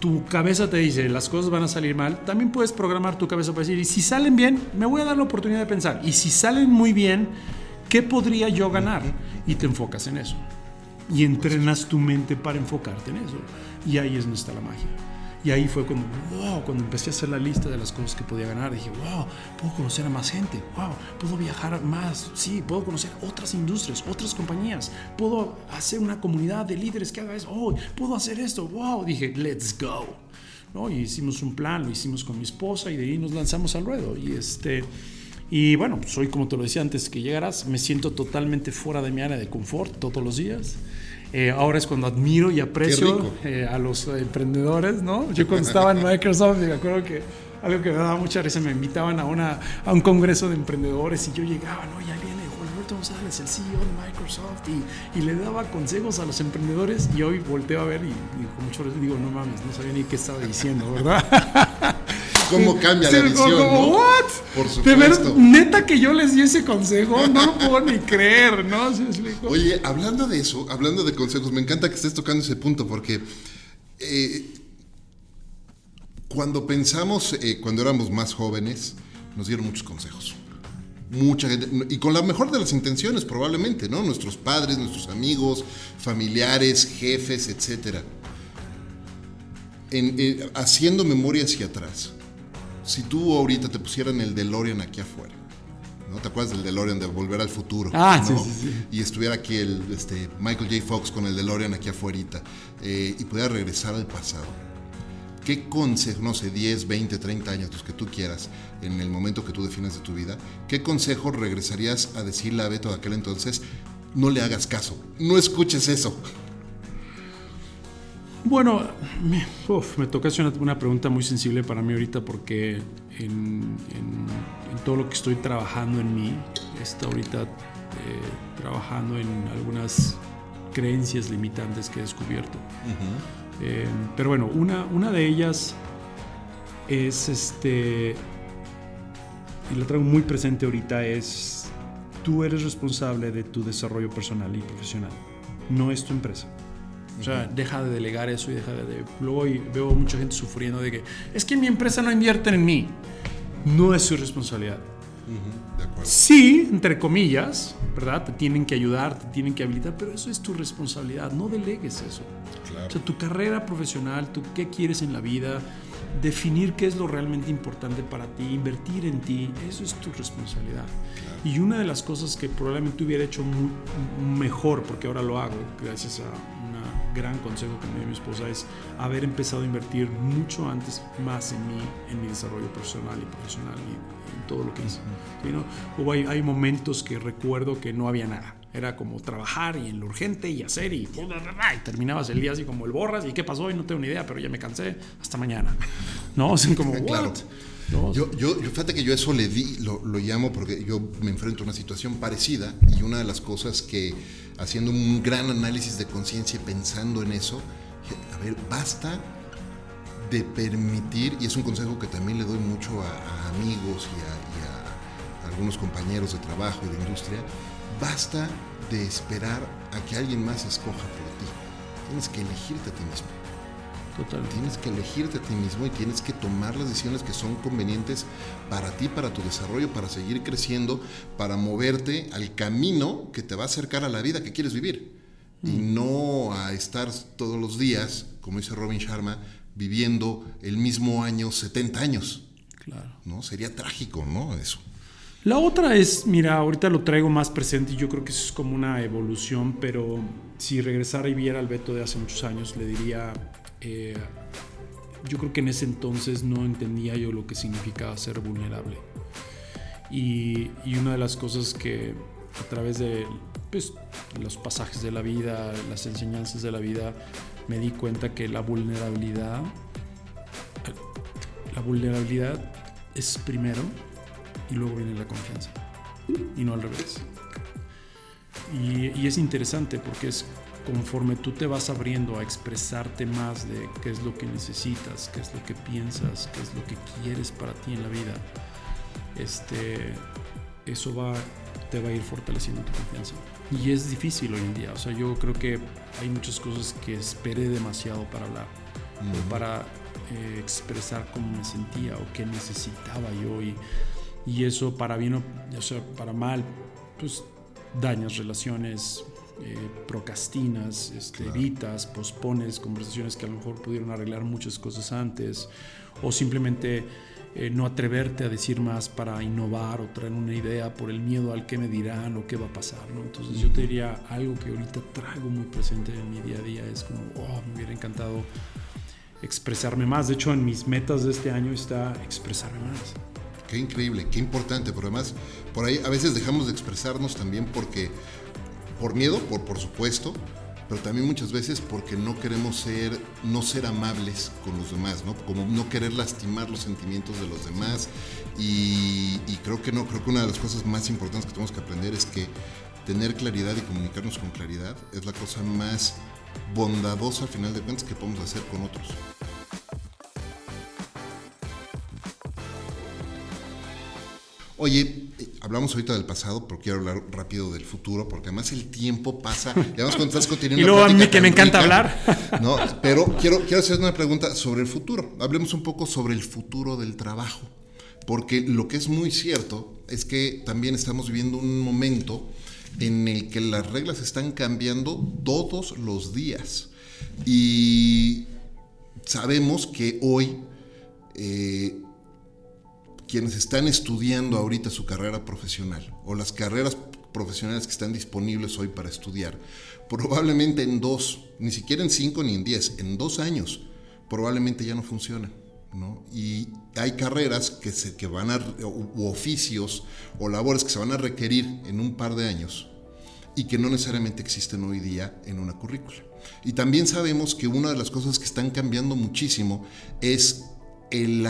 tu cabeza te dice las cosas van a salir mal, también puedes programar tu cabeza para decir, y si salen bien, me voy a dar la oportunidad de pensar, y si salen muy bien, ¿qué podría yo ganar? Y te enfocas en eso. Y entrenas tu mente para enfocarte en eso. Y ahí es donde está la magia. Y ahí fue como, wow, cuando empecé a hacer la lista de las cosas que podía ganar, dije, wow, puedo conocer a más gente, wow, puedo viajar más, sí, puedo conocer otras industrias, otras compañías, puedo hacer una comunidad de líderes que haga eso, oh, puedo hacer esto, wow, dije, let's go. ¿No? Y hicimos un plan, lo hicimos con mi esposa y de ahí nos lanzamos al ruedo. Y este... Y bueno, soy como te lo decía antes que llegaras, me siento totalmente fuera de mi área de confort todos los días. Eh, ahora es cuando admiro y aprecio eh, a los emprendedores, ¿no? Yo cuando estaba en Microsoft, me acuerdo que algo que me daba mucha risa, me invitaban a, una, a un congreso de emprendedores y yo llegaba, ¿no? Ya viene Juan Alberto González, el CEO de Microsoft, y, y, le daba consejos a los emprendedores y hoy volteo a ver y, y con mucho digo, no mames, no sabía ni qué estaba diciendo, ¿verdad? cómo cambia la visión, ¿no? ¿What? Por supuesto. neta que yo les di ese consejo, no lo puedo ni creer, ¿no? Oye, hablando de eso, hablando de consejos, me encanta que estés tocando ese punto porque eh, cuando pensamos, eh, cuando éramos más jóvenes, nos dieron muchos consejos. Mucha gente, y con la mejor de las intenciones probablemente, ¿no? Nuestros padres, nuestros amigos, familiares, jefes, etcétera en, haciendo memoria hacia atrás, si tú ahorita te pusieran el DeLorean aquí afuera, ¿no? ¿Te acuerdas del DeLorean de Volver al Futuro? Ah, sí, sí, sí. Y estuviera aquí el este, Michael J. Fox con el DeLorean aquí afuera eh, y pudiera regresar al pasado. ¿Qué consejo, no sé, 10, 20, 30 años, los que tú quieras, en el momento que tú definas de tu vida, qué consejo regresarías a decirle a Beto de aquel entonces? No le hagas caso, no escuches eso. Bueno, me, me toca hacer una, pregunta muy sensible para mí ahorita porque en, todo lo que estoy trabajando en mí, está ahorita eh, trabajando en algunas creencias limitantes que he descubierto. Eh, pero bueno, una, una de ellas es este, y la traigo muy presente ahorita, es tú eres responsable de tu desarrollo personal y profesional, no es tu empresa. O sea, deja de delegar eso y deja de... Luego veo mucha gente sufriendo de que es que mi empresa no invierte en mí. No es su responsabilidad. de acuerdo. Sí, entre comillas, ¿verdad? Te tienen que ayudar, te tienen que habilitar, pero eso es tu responsabilidad. No delegues eso. Claro. O sea, tu carrera profesional, tú qué quieres en la vida, definir qué es lo realmente importante para ti, invertir en ti, eso es tu responsabilidad. Y una de las cosas que probablemente hubiera hecho mejor, porque ahora lo hago, gracias a gran consejo que me dio mi esposa es haber empezado a invertir mucho antes más en mí, en mi desarrollo personal y profesional y en todo lo que hice. Hubo, hay, hay, momentos que recuerdo que no había nada. Era como trabajar y en lo urgente y hacer y, y terminabas el día así como el borras y qué pasó y no tengo ni idea, pero ya me cansé, hasta mañana. ¿No? Así como, claro. Yo, yo, fíjate que yo eso le di, lo, lo, llamo porque yo me enfrento a una situación parecida y una de las cosas que, haciendo un gran análisis de conciencia y pensando en eso, a ver, basta de permitir, y es un consejo que también le doy mucho a, amigos y a, a algunos compañeros de trabajo y de industria, basta de esperar a que alguien más escoja por ti. Tienes que elegirte a ti mismo. Tienes que elegirte a ti mismo y tienes que tomar las decisiones que son convenientes para ti, para tu desarrollo, para seguir creciendo, para moverte al camino que te va a acercar a la vida que quieres vivir. Y mm. no a estar todos los días, como dice Robin Sharma, viviendo el mismo año 70 años. Claro. ¿No? Sería trágico, ¿no? Eso. La otra es, mira, ahorita lo traigo más presente y yo creo que eso es como una evolución, pero si regresara y viera al Beto de hace muchos años, le diría, eh, yo creo que en ese entonces no entendía yo lo que significaba ser vulnerable. Y, una de las cosas que a través de pues, los pasajes de la vida, las enseñanzas de la vida, me di cuenta que la vulnerabilidad, la vulnerabilidad es primero y luego viene la confianza. Y no al revés. Y, y es interesante porque es conforme tú te vas abriendo a expresarte más de qué es lo que necesitas, qué es lo que piensas, qué es lo que quieres para ti en la vida, este, eso va, te va a ir fortaleciendo tu confianza. Y es difícil hoy en día, o sea, yo creo que hay muchas cosas que esperé demasiado para hablar, o para eh, expresar cómo me sentía o qué necesitaba yo y, y eso para bien o sea, para mal, pues dañas relaciones, eh, procrastinas, este, evitas, pospones conversaciones que a lo mejor pudieron arreglar muchas cosas antes, o simplemente eh, no atreverte a decir más para innovar o traer una idea por el miedo al que me dirán o qué va a pasar. ¿no? Entonces yo te diría algo que ahorita traigo muy presente en mi día a día, es como, oh, me hubiera encantado expresarme más. De hecho, en mis metas de este año está expresarme más. Qué increíble, qué importante, pero además por ahí a veces dejamos de expresarnos también porque por miedo, por, por supuesto, pero también muchas veces porque no queremos ser, no ser amables con los demás, ¿no? Como no querer lastimar los sentimientos de los demás. Y, creo que no, creo que una de las cosas más importantes que tenemos que aprender es que tener claridad y comunicarnos con claridad es la cosa más bondadosa al final de cuentas que podemos hacer con otros. Oye, eh, hablamos ahorita del pasado, pero quiero hablar rápido del futuro, porque además el tiempo pasa. Y además cuando estás y luego a mí que me encanta hablar. No, pero quiero, quiero hacer una pregunta sobre el futuro. Hablemos un poco sobre el futuro del trabajo. Porque lo que es muy cierto es que también estamos viviendo un momento en el que las reglas están cambiando todos los días. Y sabemos que hoy eh, quienes están estudiando ahorita su carrera profesional o las carreras profesionales que están disponibles hoy para estudiar, probablemente en dos, ni siquiera en cinco ni en diez, en dos años, probablemente ya no funcionan. ¿no? Y hay carreras que, se, que van a, u oficios o labores que se van a requerir en un par de años y que no necesariamente existen hoy día en una currícula. Y también sabemos que una de las cosas que están cambiando muchísimo es el,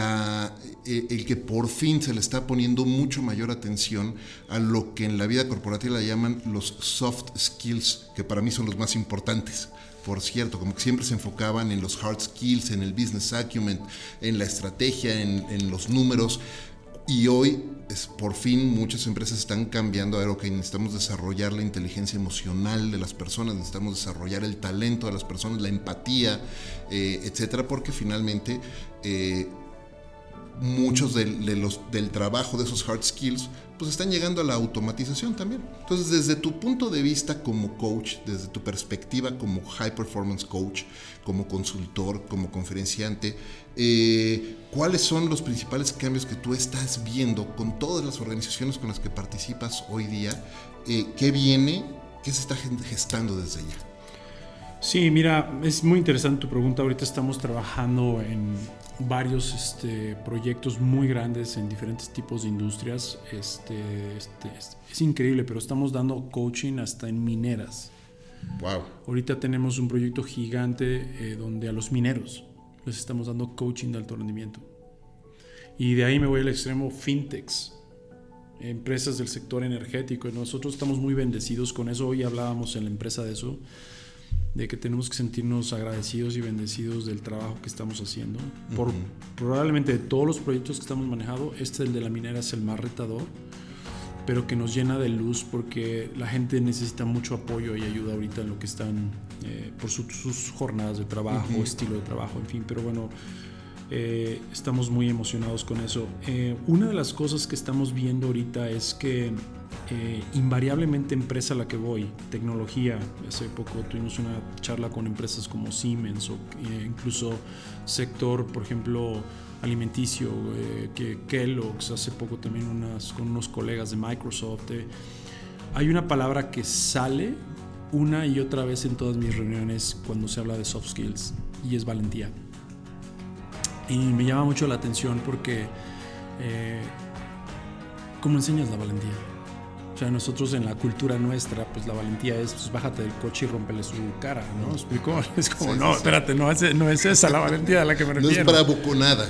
el, que por fin se le está poniendo mucho mayor atención a lo que en la vida corporativa llaman los soft skills, que para mí son los más importantes. Por cierto, como que siempre se enfocaban en los hard skills, en el business acumen, en la estrategia, en, los números. Y hoy, por fin, muchas empresas están cambiando a ver, ok, necesitamos desarrollar la inteligencia emocional de las personas, necesitamos desarrollar el talento de las personas, la empatía, eh, etcétera, porque finalmente eh, muchos de, del trabajo de esos hard skills pues están llegando a la automatización también. Entonces, desde tu punto de vista como coach, desde tu perspectiva como high performance coach, como consultor, como conferenciante, eh, ¿cuáles son los principales cambios que tú estás viendo con todas las organizaciones con las que participas hoy día? Eh, ¿Qué viene? ¿Qué se está gestando desde allá? Sí, mira, es muy interesante tu pregunta. Ahorita estamos trabajando en varios este, proyectos muy grandes en diferentes tipos de industrias. Este, este, es increíble, pero estamos dando coaching hasta en mineras. Wow. Ahorita tenemos un proyecto gigante eh, donde a los mineros les estamos dando coaching de alto rendimiento. Y de ahí me voy al extremo fintechs, empresas del sector energético. Nosotros estamos muy bendecidos con eso. Hoy hablábamos en la empresa de eso de que tenemos que sentirnos agradecidos y bendecidos del trabajo que estamos haciendo. Por, probablemente de todos los proyectos que estamos manejando, este el de la minera es el más retador, pero que nos llena de luz porque la gente necesita mucho apoyo y ayuda ahorita en lo que están eh, por sus jornadas de trabajo, estilo de trabajo, en fin, pero bueno. Eh, estamos muy emocionados con eso. Eh, una de las cosas que estamos viendo ahorita es que eh, invariablemente empresa a la que voy, tecnología, hace poco tuvimos una charla con empresas como Siemens o eh, incluso sector, por ejemplo, alimenticio, eh, que Kellogg's, hace poco también unas, con unos colegas de Microsoft. hay una palabra que sale una y otra vez en todas mis reuniones cuando se habla de soft skills y es valentía. Y me llama mucho la atención porque, ¿cómo enseñas la valentía? O sea, nosotros en la cultura nuestra, pues la valentía es, pues bájate del coche y rompele su cara, ¿no? Es como, no, espérate, no es, no es esa la valentía a la que me refiero. No es bravo nada.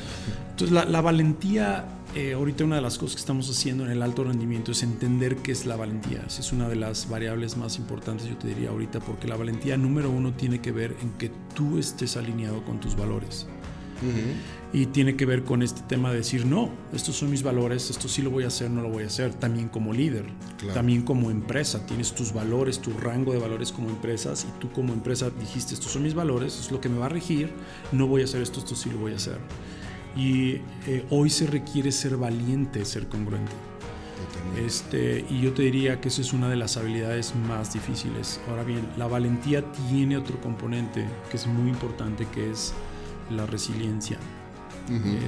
Entonces, la, la valentía, eh, ahorita una de las cosas que estamos haciendo en el alto rendimiento es entender qué es la valentía. es una de las variables más importantes, yo te diría ahorita, porque la valentía número uno tiene que ver en que tú estés alineado con tus valores. Y tiene que ver con este tema de decir, no, estos son mis valores, esto sí lo voy a hacer, no lo voy a hacer. También como líder, también como empresa, tienes tus valores, tu rango de valores como empresas y tú como empresa dijiste, estos son mis valores, es lo que me va a regir, no voy a hacer esto, esto sí lo voy a hacer. Y eh, hoy se requiere ser valiente, ser congruente. Este, y yo te diría que esa es una de las habilidades más difíciles. Ahora bien, la valentía tiene otro componente que es muy importante, que es la resiliencia.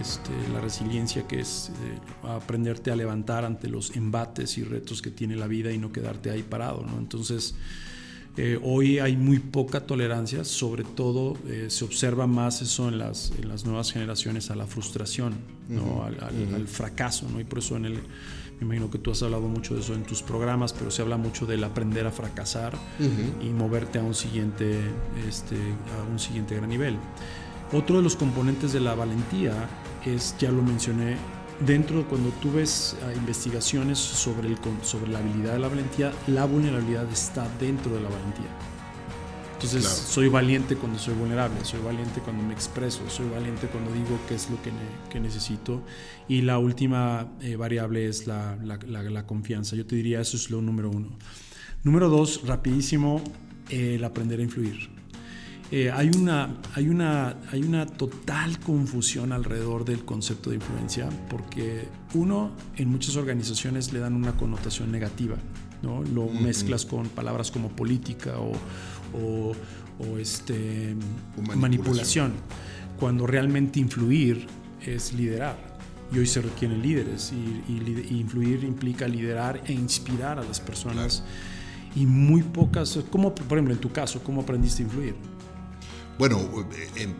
Este, la resiliencia que es eh, aprenderte a levantar ante los embates y retos que tiene la vida y no quedarte ahí parado. ¿no? Entonces, eh, hoy hay muy poca tolerancia, sobre todo eh, se observa más eso en las, en las, nuevas generaciones a la frustración, ¿no? al, fracaso, ¿no? y por eso en el, me imagino que tú has hablado mucho de eso en tus programas, pero se habla mucho del aprender a fracasar y moverte a un siguiente, este, a un siguiente gran nivel. Otro de los componentes de la valentía es, ya lo mencioné, dentro cuando tú ves ah, investigaciones sobre, el, sobre la habilidad de la valentía, la vulnerabilidad está dentro de la valentía. Entonces soy valiente cuando soy vulnerable, soy valiente cuando me expreso, soy valiente cuando digo qué es lo que, necesito. Y la última eh, variable es la, la, confianza. Yo te diría eso es lo número uno. Número dos, rapidísimo, el aprender a influir. Eh, hay, una, hay, una, hay una total confusión alrededor del concepto de influencia porque uno, en muchas organizaciones le dan una connotación negativa. ¿no? Lo mezclas con palabras como política o, o, este, manipulación. cuando realmente influir es liderar. Y hoy se requieren líderes y, influir implica liderar e inspirar a las personas. Y muy pocas, como por ejemplo en tu caso, ¿cómo aprendiste a influir? Bueno, em,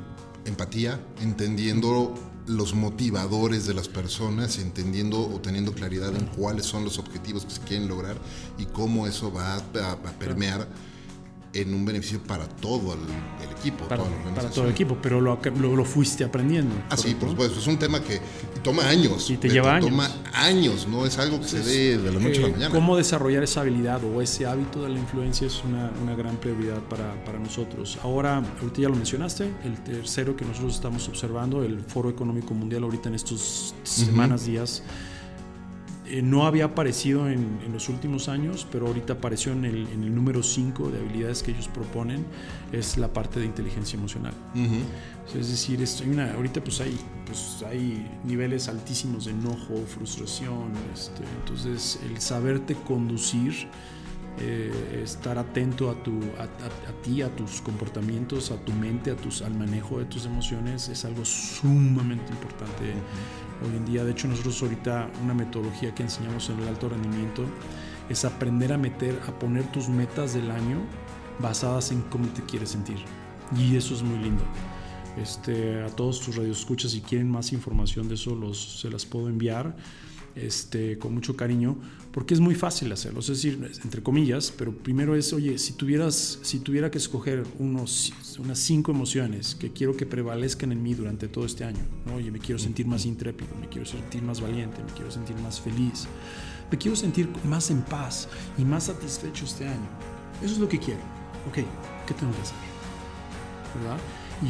empatía, entendiendo los motivadores de las personas, entendiendo o teniendo claridad en cuáles son los objetivos que se quieren lograr y cómo eso va a, permear en un beneficio para todo el, equipo. Para, todo el equipo, pero lo, lo, fuiste aprendiendo. Ah, sí, por supuesto. Es un tema que toma años. Y te lleva años. Toma años, no es algo que se dé de la noche a la eh, mañana. Cómo desarrollar esa habilidad o ese hábito de la influencia es una, una gran prioridad para, para, nosotros. Ahora, ahorita ya lo mencionaste, el tercero que nosotros estamos observando, el Foro Económico Mundial, ahorita en estos semanas, días eh, no había aparecido en, los últimos años, pero ahorita apareció en el, en el número 5 de habilidades que ellos proponen, es la parte de inteligencia emocional. Es decir, una, ahorita pues hay, pues hay niveles altísimos de enojo, frustración, este, entonces el saberte conducir, eh, estar atento a, tu, a, ti, a tus comportamientos, a tu mente, a tus, al manejo de tus emociones es algo sumamente importante hoy en día. De hecho, nosotros ahorita una metodología que enseñamos en el alto rendimiento es aprender a meter, a poner tus metas del año basadas en cómo te quieres sentir. Y eso es muy lindo. Este, a todos tus radioescuchas, si quieren más información de eso, los, se las puedo enviar este, con mucho cariño, porque es muy fácil hacerlo. Es decir, entre comillas, pero primero es, oye, si, tuvieras, si tuviera que escoger unos, unas cinco emociones que quiero que prevalezcan en mí durante todo este año, ¿no? oye, me quiero sentir más intrépido, me quiero sentir más valiente, me quiero sentir más feliz, me quiero sentir más en paz y más satisfecho este año. Eso es lo que quiero. Ok, ¿qué tengo que hacer? ¿Verdad?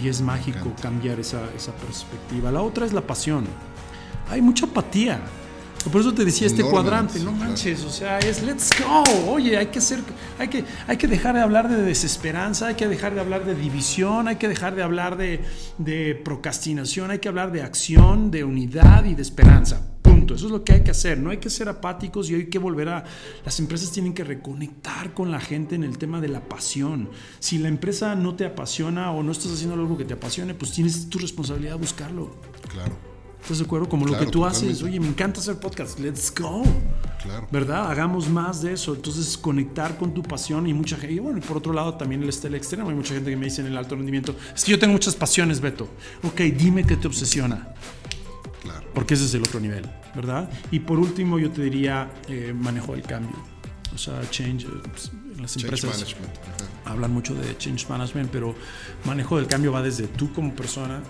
Y es mágico cambiar esa, esa perspectiva. La otra es la pasión. Hay mucha apatía por eso te decía este cuadrante, no manches, o sea, es let's go. Oye, hay que ser, hay que, hay que dejar de hablar de desesperanza, hay que dejar de hablar de división, hay que dejar de hablar de, de procrastinación, hay que hablar de acción, de unidad y de esperanza. Punto. Eso es lo que hay que hacer. No hay que ser apáticos y hay que volver a. Las empresas tienen que reconectar con la gente en el tema de la pasión. Si la empresa no te apasiona o no estás haciendo algo que te apasione, pues tienes tu responsabilidad de buscarlo. Claro. ¿Estás de acuerdo? Como lo que tú haces. Oye, me encanta hacer podcast. Let's go. Claro. ¿Verdad? Hagamos más de eso. Entonces, conectar con tu pasión y mucha gente. Y bueno, y por otro lado, también está el extremo. Hay mucha gente que me dice en el alto rendimiento: Es que yo tengo muchas pasiones, Beto. Ok, dime qué te obsesiona. Claro. Porque ese es el otro nivel, ¿verdad? Y por último, yo te diría eh, manejo del cambio. O sea, change. Pues, las empresas management. hablan mucho de change management, pero manejo del cambio va desde tú como persona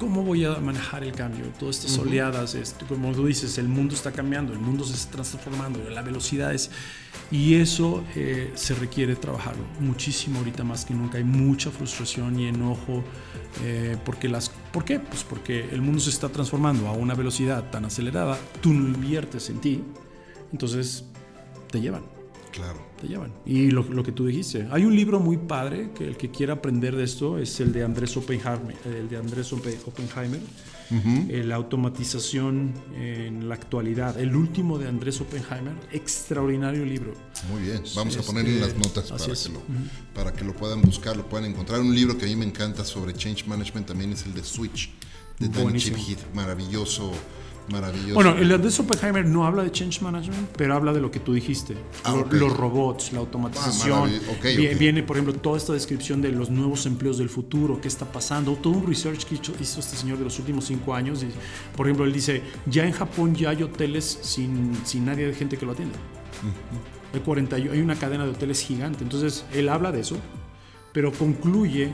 ¿Cómo voy a manejar el cambio? Todas estas oleadas, este, como tú dices, el mundo está cambiando, el mundo se está transformando, la velocidad es... Y eso eh, se requiere trabajarlo muchísimo ahorita más que nunca. Hay mucha frustración y enojo. Eh, porque las, ¿Por qué? Pues porque el mundo se está transformando a una velocidad tan acelerada, tú no inviertes en ti, entonces te llevan. Claro. Te llevan. Y lo, lo, que tú dijiste. Hay un libro muy padre que el que quiera aprender de esto es el de Andrés Oppenheimer. El de Andrés Oppenheimer. La automatización en la actualidad. El último de Andrés Oppenheimer. Extraordinario libro. Muy bien. Vamos a ponerle las este, notas para que, lo, para que lo puedan buscar, lo puedan encontrar. Un libro que a mí me encanta sobre change management también es el de Switch. De Danny Chip Heath. Maravilloso Maravilloso. Bueno, el de Oppenheimer no habla de change management, pero habla de lo que tú dijiste. Ah, los robots, la automatización. Ah, viene, por ejemplo, toda esta descripción de los nuevos empleos del futuro, qué está pasando. Todo un research que hizo, este señor de los últimos cinco años. por ejemplo, él dice, ya en Japón ya hay hoteles sin, sin nadie de gente que lo atienda. hay, 40, hay una cadena de hoteles gigante. Entonces, él habla de eso, pero concluye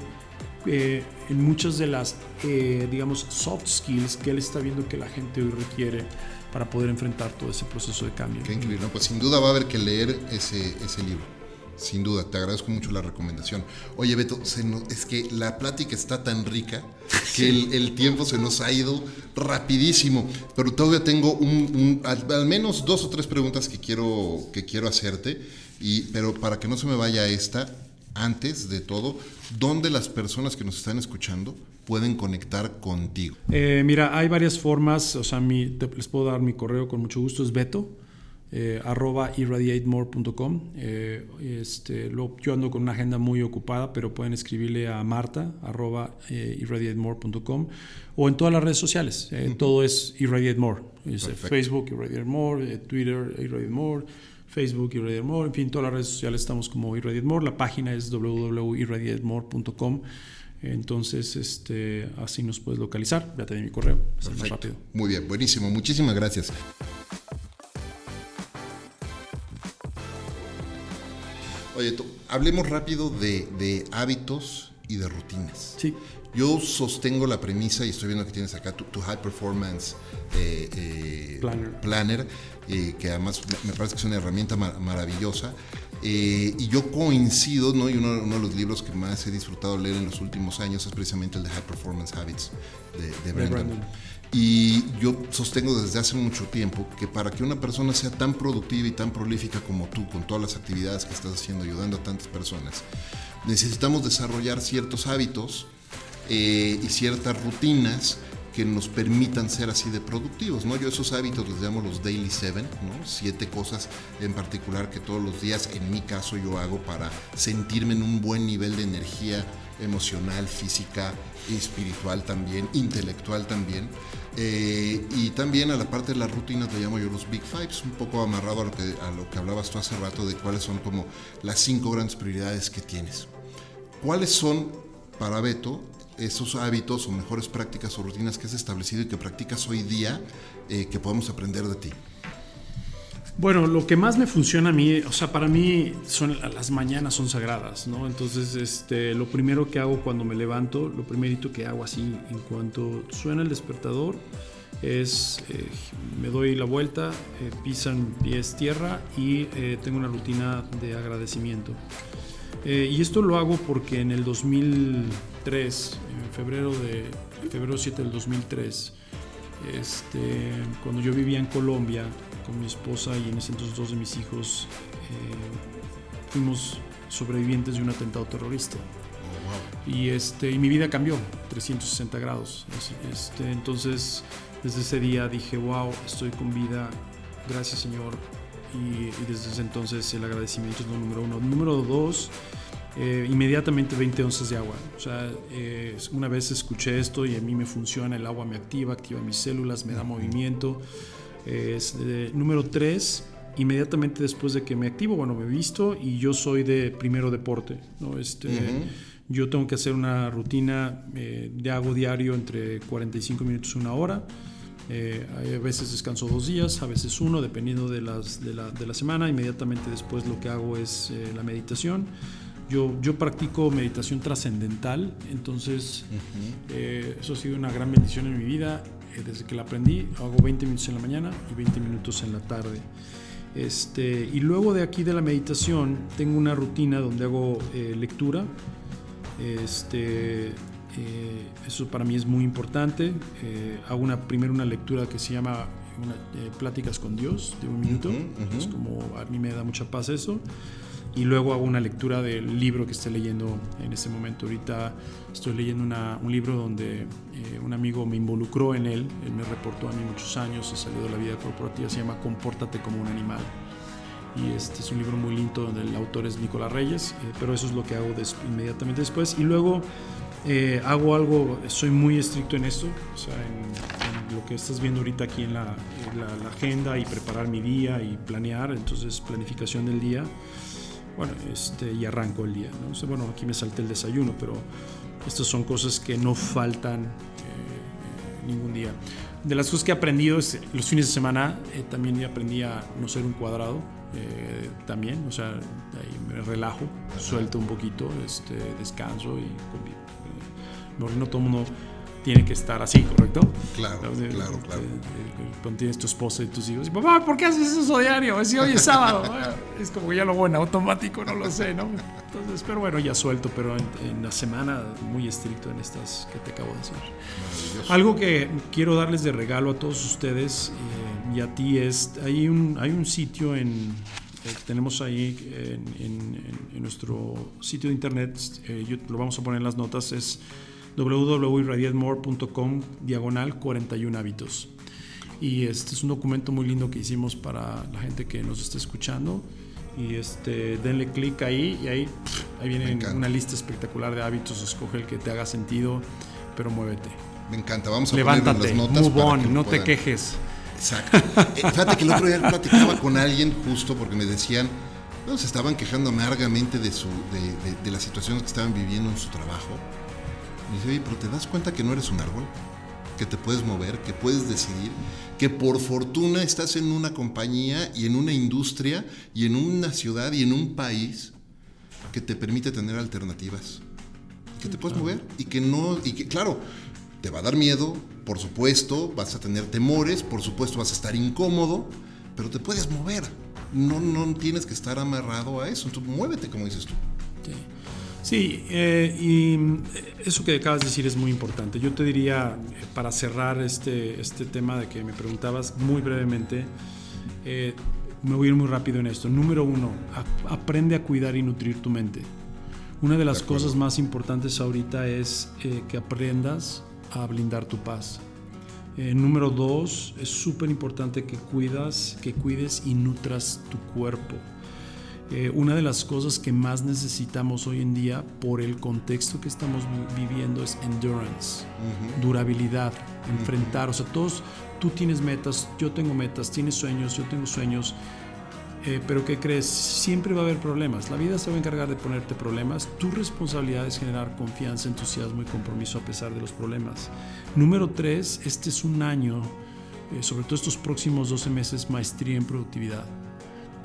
eh, en muchas de las, eh, digamos, soft skills que él está viendo que la gente hoy requiere para poder enfrentar todo ese proceso de cambio. Qué increíble, pues sin duda va a haber que leer ese, ese libro. Sin duda, te agradezco mucho la recomendación. Oye, Beto, es que la plática está tan rica que el, tiempo se nos ha ido rapidísimo, pero todavía tengo un, al, menos dos o tres preguntas que quiero, que quiero hacerte, y, pero para que no se me vaya esta, antes de todo, ¿dónde las personas que nos están escuchando pueden conectar contigo? Eh, mira, hay varias formas, o sea, les puedo dar mi correo con mucho gusto, es Beto eh, arroba irradiatemore.com. Eh, este, yo ando con una agenda muy ocupada, pero pueden escribirle a marta arroba irradiatemore.com o en todas las redes sociales. Todo es irradiatemore. Facebook irradiatemore, Twitter irradiatemore. Facebook irradiatemore, en fin, todas las redes sociales estamos como irradiatemore. La página es www.irradiatemore.com. Entonces, este, así nos puedes localizar. Ya te di mi correo. Más rápido. Muy bien, buenísimo. Muchísimas gracias. Oye, hablemos rápido de, hábitos y de rutinas. Sí. Yo sostengo la premisa, y estoy viendo que tienes acá tu, High Performance eh, eh, Planner, eh, que además me parece que es una herramienta maravillosa. y yo coincido, ¿no? y uno, de los libros que más he disfrutado leer en los últimos años es precisamente el de High Performance Habits de, de Brendan. Y yo sostengo desde hace mucho tiempo que para que una persona sea tan productiva y tan prolífica como tú, con todas las actividades que estás haciendo, ayudando a tantas personas, necesitamos desarrollar ciertos hábitos eh, y ciertas rutinas que nos permitan ser así de productivos, ¿no? Yo esos hábitos les llamo los Daily Seven, ¿no? Siete cosas en particular que todos los días, en mi caso, yo hago para sentirme en un buen nivel de energía emocional, física, espiritual también, intelectual también. Eh, y también a la parte de las rutinas le llamo yo los Big Fives, un poco amarrado a lo, que, a lo que hablabas tú hace rato de cuáles son como las cinco grandes prioridades que tienes. ¿Cuáles son para Beto esos hábitos o mejores prácticas o rutinas que has establecido y que practicas hoy día eh, que podemos aprender de ti? Bueno, lo que más me funciona a mí, o sea, para mí son las mañanas son sagradas, ¿no? Entonces, este, lo primero que hago cuando me levanto, lo primerito que hago así, en cuanto suena el despertador, es eh, me doy la vuelta, eh, pisan pies tierra y eh, tengo una rutina de agradecimiento. Y esto lo hago porque en el 2003, en febrero de febrero 7 del 2003, este, cuando yo vivía en Colombia, con mi esposa y en ese entonces dos de mis hijos eh, fuimos sobrevivientes de un atentado terrorista. Y, este, y mi vida cambió 360 grados. Este, entonces, desde ese día dije, wow, estoy con vida, gracias Señor. Y, desde ese entonces el agradecimiento es lo número uno. Número dos, eh, inmediatamente 20 onzas de agua. O sea, eh, una vez escuché esto y a mí me funciona, el agua me activa, activa mis células, me da movimiento. Es, número 3, inmediatamente después de que me activo, bueno, me visto y yo soy de primero deporte. ¿no? Este, Yo tengo que hacer una rutina eh, de hago diario entre 45 minutos y una hora. Eh, a veces descanso dos días, a veces uno, dependiendo de, las, de, la, de la semana. Inmediatamente después lo que hago es eh, la meditación. Yo, yo practico meditación trascendental, entonces eso ha sido una gran bendición en mi vida desde que la aprendí, hago 20 minutos en la mañana y 20 minutos en la tarde. Este, y luego de aquí de la meditación tengo una rutina donde hago eh, lectura. Este, eh, eso para mí es muy importante. Eh, hago una, primero una lectura que se llama Pláticas con Dios de un minuto. Es como a mí me da mucha paz eso y luego hago una lectura del libro que esté leyendo en ese momento. Ahorita estoy leyendo un libro donde eh, un amigo me involucró en él, él me reportó a mí muchos años, he salido de la vida corporativa, se llama Compórtate como un animal. Y este es un libro muy lindo donde el autor es Nicolás Reyes, eh, pero eso es lo que hago inmediatamente después. Y luego eh, hago algo, soy muy estricto en esto, o sea, en, lo que estás viendo ahorita aquí en la, la, agenda y preparar mi día y planear, entonces planificación del día bueno, este, y arranco el día. ¿no? bueno, aquí me salté el desayuno, pero estas son cosas que no faltan eh, ningún día. De las cosas que he aprendido es, los fines de semana eh, también aprendí a no ser un cuadrado, eh, también, o sea, ahí me relajo, suelto un poquito, este, descanso y no, no todo el mundo tiene que estar así, ¿correcto? Claro, claro, claro. Cuando tienes tu esposa y tus hijos, y, papá, ¿por qué haces eso diario? Si hoy es sábado. es como que ya lo hago en automático, no lo sé, ¿no? Entonces, pero bueno, ya suelto, pero en, la semana muy estricto en estas que te acabo de decir. Algo que quiero darles de regalo a todos ustedes eh, y a ti es, hay un, hay un sitio en, eh, tenemos ahí en, nuestro sitio de internet, eh, lo vamos a poner en las notas, es www.irradiatmore.com diagonal 41 hábitos. Y este es un documento muy lindo que hicimos para la gente que nos está escuchando. Y este, denle clic ahí y ahí, ahí viene una lista espectacular de hábitos. Escoge el que te haga sentido, pero muévete. Me encanta. Vamos a Levántate, en las notas. Move on, no te quejes. Exacto. Eh, fíjate que el otro día platicaba con alguien justo porque me decían, no, se estaban quejando amargamente de, su, de, de las situaciones que estaban viviendo en su trabajo me dice, oye, pero ¿te das cuenta que no eres un árbol? Que te puedes mover, que puedes decidir, que por fortuna estás en una compañía y en una industria y en una ciudad y en un país que te permite tener alternativas. Que te puedes mover y que no, y que claro, te va a dar miedo, por supuesto, vas a tener temores, por supuesto vas a estar incómodo, pero te puedes mover. No, no tienes que estar amarrado a eso. Entonces, muévete, como dices tú. Sí. Sí, eh, y eh, eso que acabas de decir es muy importante. Yo te diría, eh, para cerrar este, este tema de que me preguntabas muy brevemente, me voy a ir muy rápido en esto. Número uno, aprende a cuidar y nutrir tu mente. Una de las cosas más importantes ahorita es que aprendas a blindar tu paz. número dos, es súper importante que cuidas, que cuides y nutras tu cuerpo. Eh, una de las cosas que más necesitamos hoy en día por el contexto que estamos viviendo es endurance, durabilidad, enfrentar. O sea, todos, tú tienes metas, yo tengo metas, tienes sueños, yo tengo sueños. Eh, pero ¿qué crees? Siempre va a haber problemas. La vida se va a encargar de ponerte problemas. Tu responsabilidad es generar confianza, entusiasmo y compromiso a pesar de los problemas. Número tres, este es un año, eh, sobre todo estos próximos 12 meses, maestría en productividad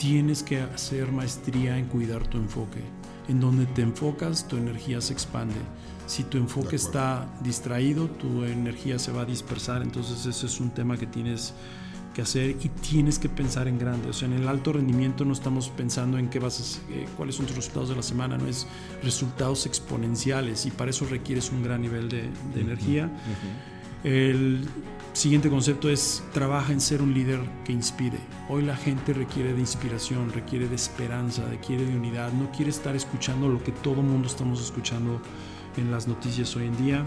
tienes que hacer maestría en cuidar tu enfoque. En donde te enfocas, tu energía se expande. Si tu enfoque está distraído, tu energía se va a dispersar. Entonces ese es un tema que tienes que hacer y tienes que pensar en grande. O sea, en el alto rendimiento no estamos pensando en qué vas a, eh, cuáles son tus resultados de la semana, no es resultados exponenciales y para eso requieres un gran nivel de, energía. El siguiente concepto es trabaja en ser un líder que inspire. Hoy la gente requiere de inspiración, requiere de esperanza, requiere de unidad, no quiere estar escuchando lo que todo mundo estamos escuchando en las noticias hoy en día.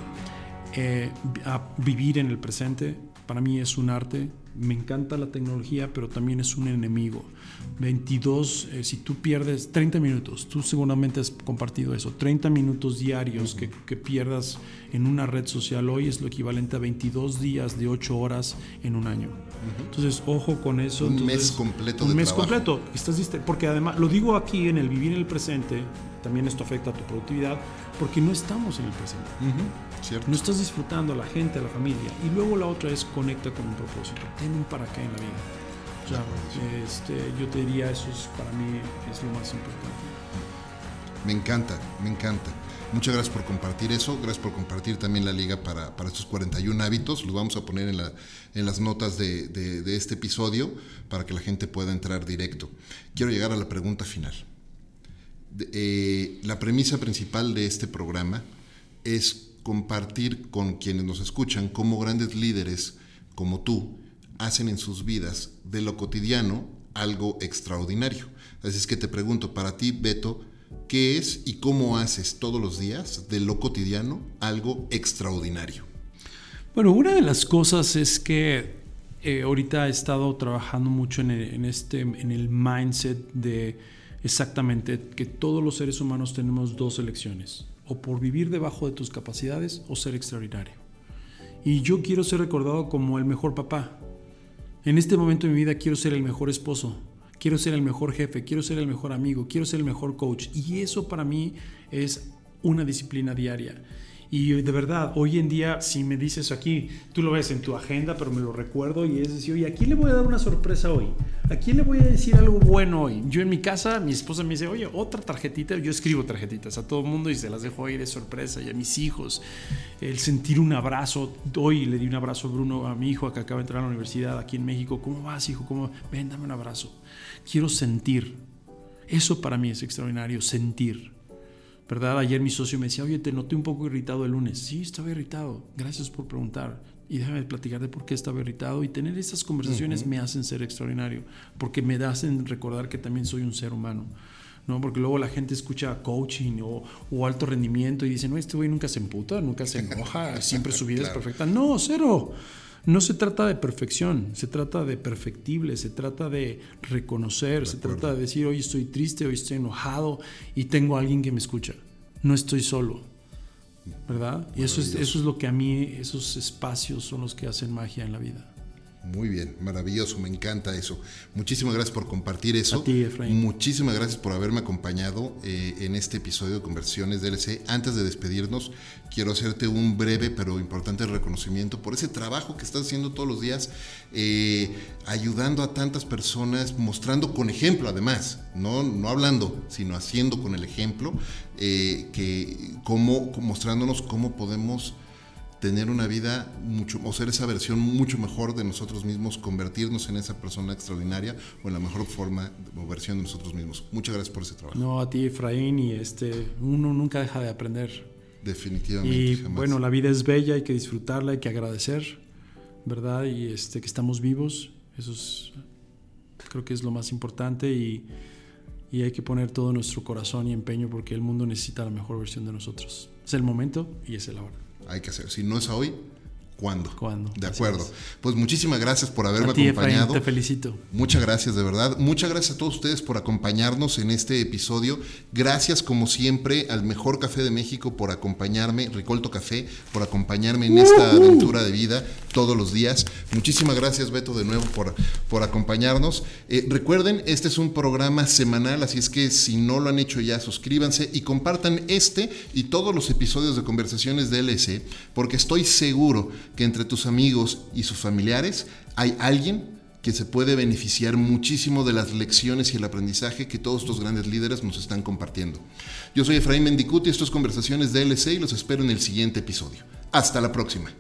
Eh, a vivir en el presente para mí es un arte, me encanta la tecnología, pero también es un enemigo. 22, eh, si tú pierdes 30 minutos, tú seguramente has compartido eso, 30 minutos diarios que, que, pierdas en una red social hoy es lo equivalente a 22 días de 8 horas en un año. Entonces, ojo con eso. Un mes completo. Un mes completo. Estás, porque además, lo digo aquí en el vivir en el presente, también esto afecta a tu productividad, porque no estamos en el presente. No estás disfrutando a la gente, a la familia. Y luego la otra es conecta con un propósito. Ten un para qué en la vida. O sea, este, yo te diría eso es, para mí es lo más importante. Me encanta, me encanta. Muchas gracias por compartir eso. Gracias por compartir también la liga para, para estos 41 hábitos. Los vamos a poner en, la, en las notas de, de, este episodio para que la gente pueda entrar directo. Quiero llegar a la pregunta final. Eh, la premisa principal de este programa es compartir con quienes nos escuchan cómo grandes líderes como tú hacen en sus vidas de lo cotidiano algo extraordinario. Así es que te pregunto, para ti, Beto, ¿qué es y cómo haces todos los días de lo cotidiano algo extraordinario? Bueno, una de las cosas es que eh, ahorita he estado trabajando mucho en en, este, en el mindset de exactamente que todos los seres humanos tenemos dos elecciones, o por vivir debajo de tus capacidades o ser extraordinario. Y yo quiero ser recordado como el mejor papá. En este momento de mi vida quiero ser el mejor esposo, quiero ser el mejor jefe, quiero ser el mejor amigo, quiero ser el mejor coach. Y eso para mí es una disciplina diaria. Y de verdad, hoy en día, si me dices aquí, tú lo ves en tu agenda, pero me lo recuerdo y es decir, oye, ¿a quién le voy a dar una sorpresa hoy? ¿A quién le voy a decir algo bueno hoy? Yo en mi casa, mi esposa me dice, oye, otra tarjetita. Yo escribo tarjetitas a todo el mundo y se las dejo ahí de sorpresa y a mis hijos. El sentir un abrazo. Hoy le di un abrazo a Bruno, a mi hijo que acaba de entrar a la universidad aquí en México. ¿Cómo vas, hijo? ¿Cómo? Ven, un abrazo. Quiero sentir. Eso para mí es extraordinario, sentir. ¿Verdad? Ayer mi socio me decía, oye, te noté un poco irritado el lunes. Sí, estaba irritado. Gracias por preguntar. Y déjame platicar de por qué estaba irritado. Y tener esas conversaciones me hacen ser extraordinario, porque me hacen recordar que también soy un ser humano. ¿no? Porque luego la gente escucha coaching o, alto rendimiento y dice, no, este güey nunca se emputa, nunca se enoja, siempre su vida es perfecta. No, cero. No se trata de perfección, se trata de perfectible, se trata de reconocer, se trata de decir, hoy estoy triste, hoy estoy enojado y tengo a alguien que me escucha. No estoy solo, ¿verdad? Y eso es, eso es lo que a mí, esos espacios son los que hacen magia en la vida. Muy bien, maravilloso, me encanta eso. Muchísimas gracias por compartir eso. A ti, Efraín. Muchísimas gracias por haberme acompañado eh, en este episodio de Conversiones DLC. Antes de despedirnos, quiero hacerte un breve pero importante reconocimiento por ese trabajo que estás haciendo todos los días, eh, ayudando a tantas personas, mostrando con ejemplo además, no, no hablando, sino haciendo con el ejemplo, eh, que cómo, mostrándonos cómo podemos tener una vida mucho, o ser esa versión mucho mejor de nosotros mismos, convertirnos en esa persona extraordinaria o en la mejor forma o versión de nosotros mismos. Muchas gracias por ese trabajo. No, a ti, Efraín, y este, uno nunca deja de aprender. Definitivamente. Y bueno, la vida es bella, hay que disfrutarla, hay que agradecer, ¿verdad? Y este, que estamos vivos, eso es, creo que es lo más importante y, y hay que poner todo nuestro corazón y empeño porque el mundo necesita la mejor versión de nosotros. Es el momento y es el ahora hay que hacer. Si no es hoy, ¿Cuándo? ¿Cuándo? De acuerdo. Pues muchísimas gracias por haberme acompañado. te felicito. Muchas gracias, de verdad. Muchas gracias a todos ustedes por acompañarnos en este episodio. Gracias, como siempre, al Mejor Café de México por acompañarme, Ricolto Café, por acompañarme en esta aventura de vida todos los días. Muchísimas gracias, Beto, de nuevo por, por acompañarnos. Eh, recuerden, este es un programa semanal, así es que si no lo han hecho ya, suscríbanse y compartan este y todos los episodios de Conversaciones de LS, porque estoy seguro que entre tus amigos y sus familiares hay alguien que se puede beneficiar muchísimo de las lecciones y el aprendizaje que todos estos grandes líderes nos están compartiendo. Yo soy Efraín Mendicuti, esto es Conversaciones de LC y los espero en el siguiente episodio. Hasta la próxima.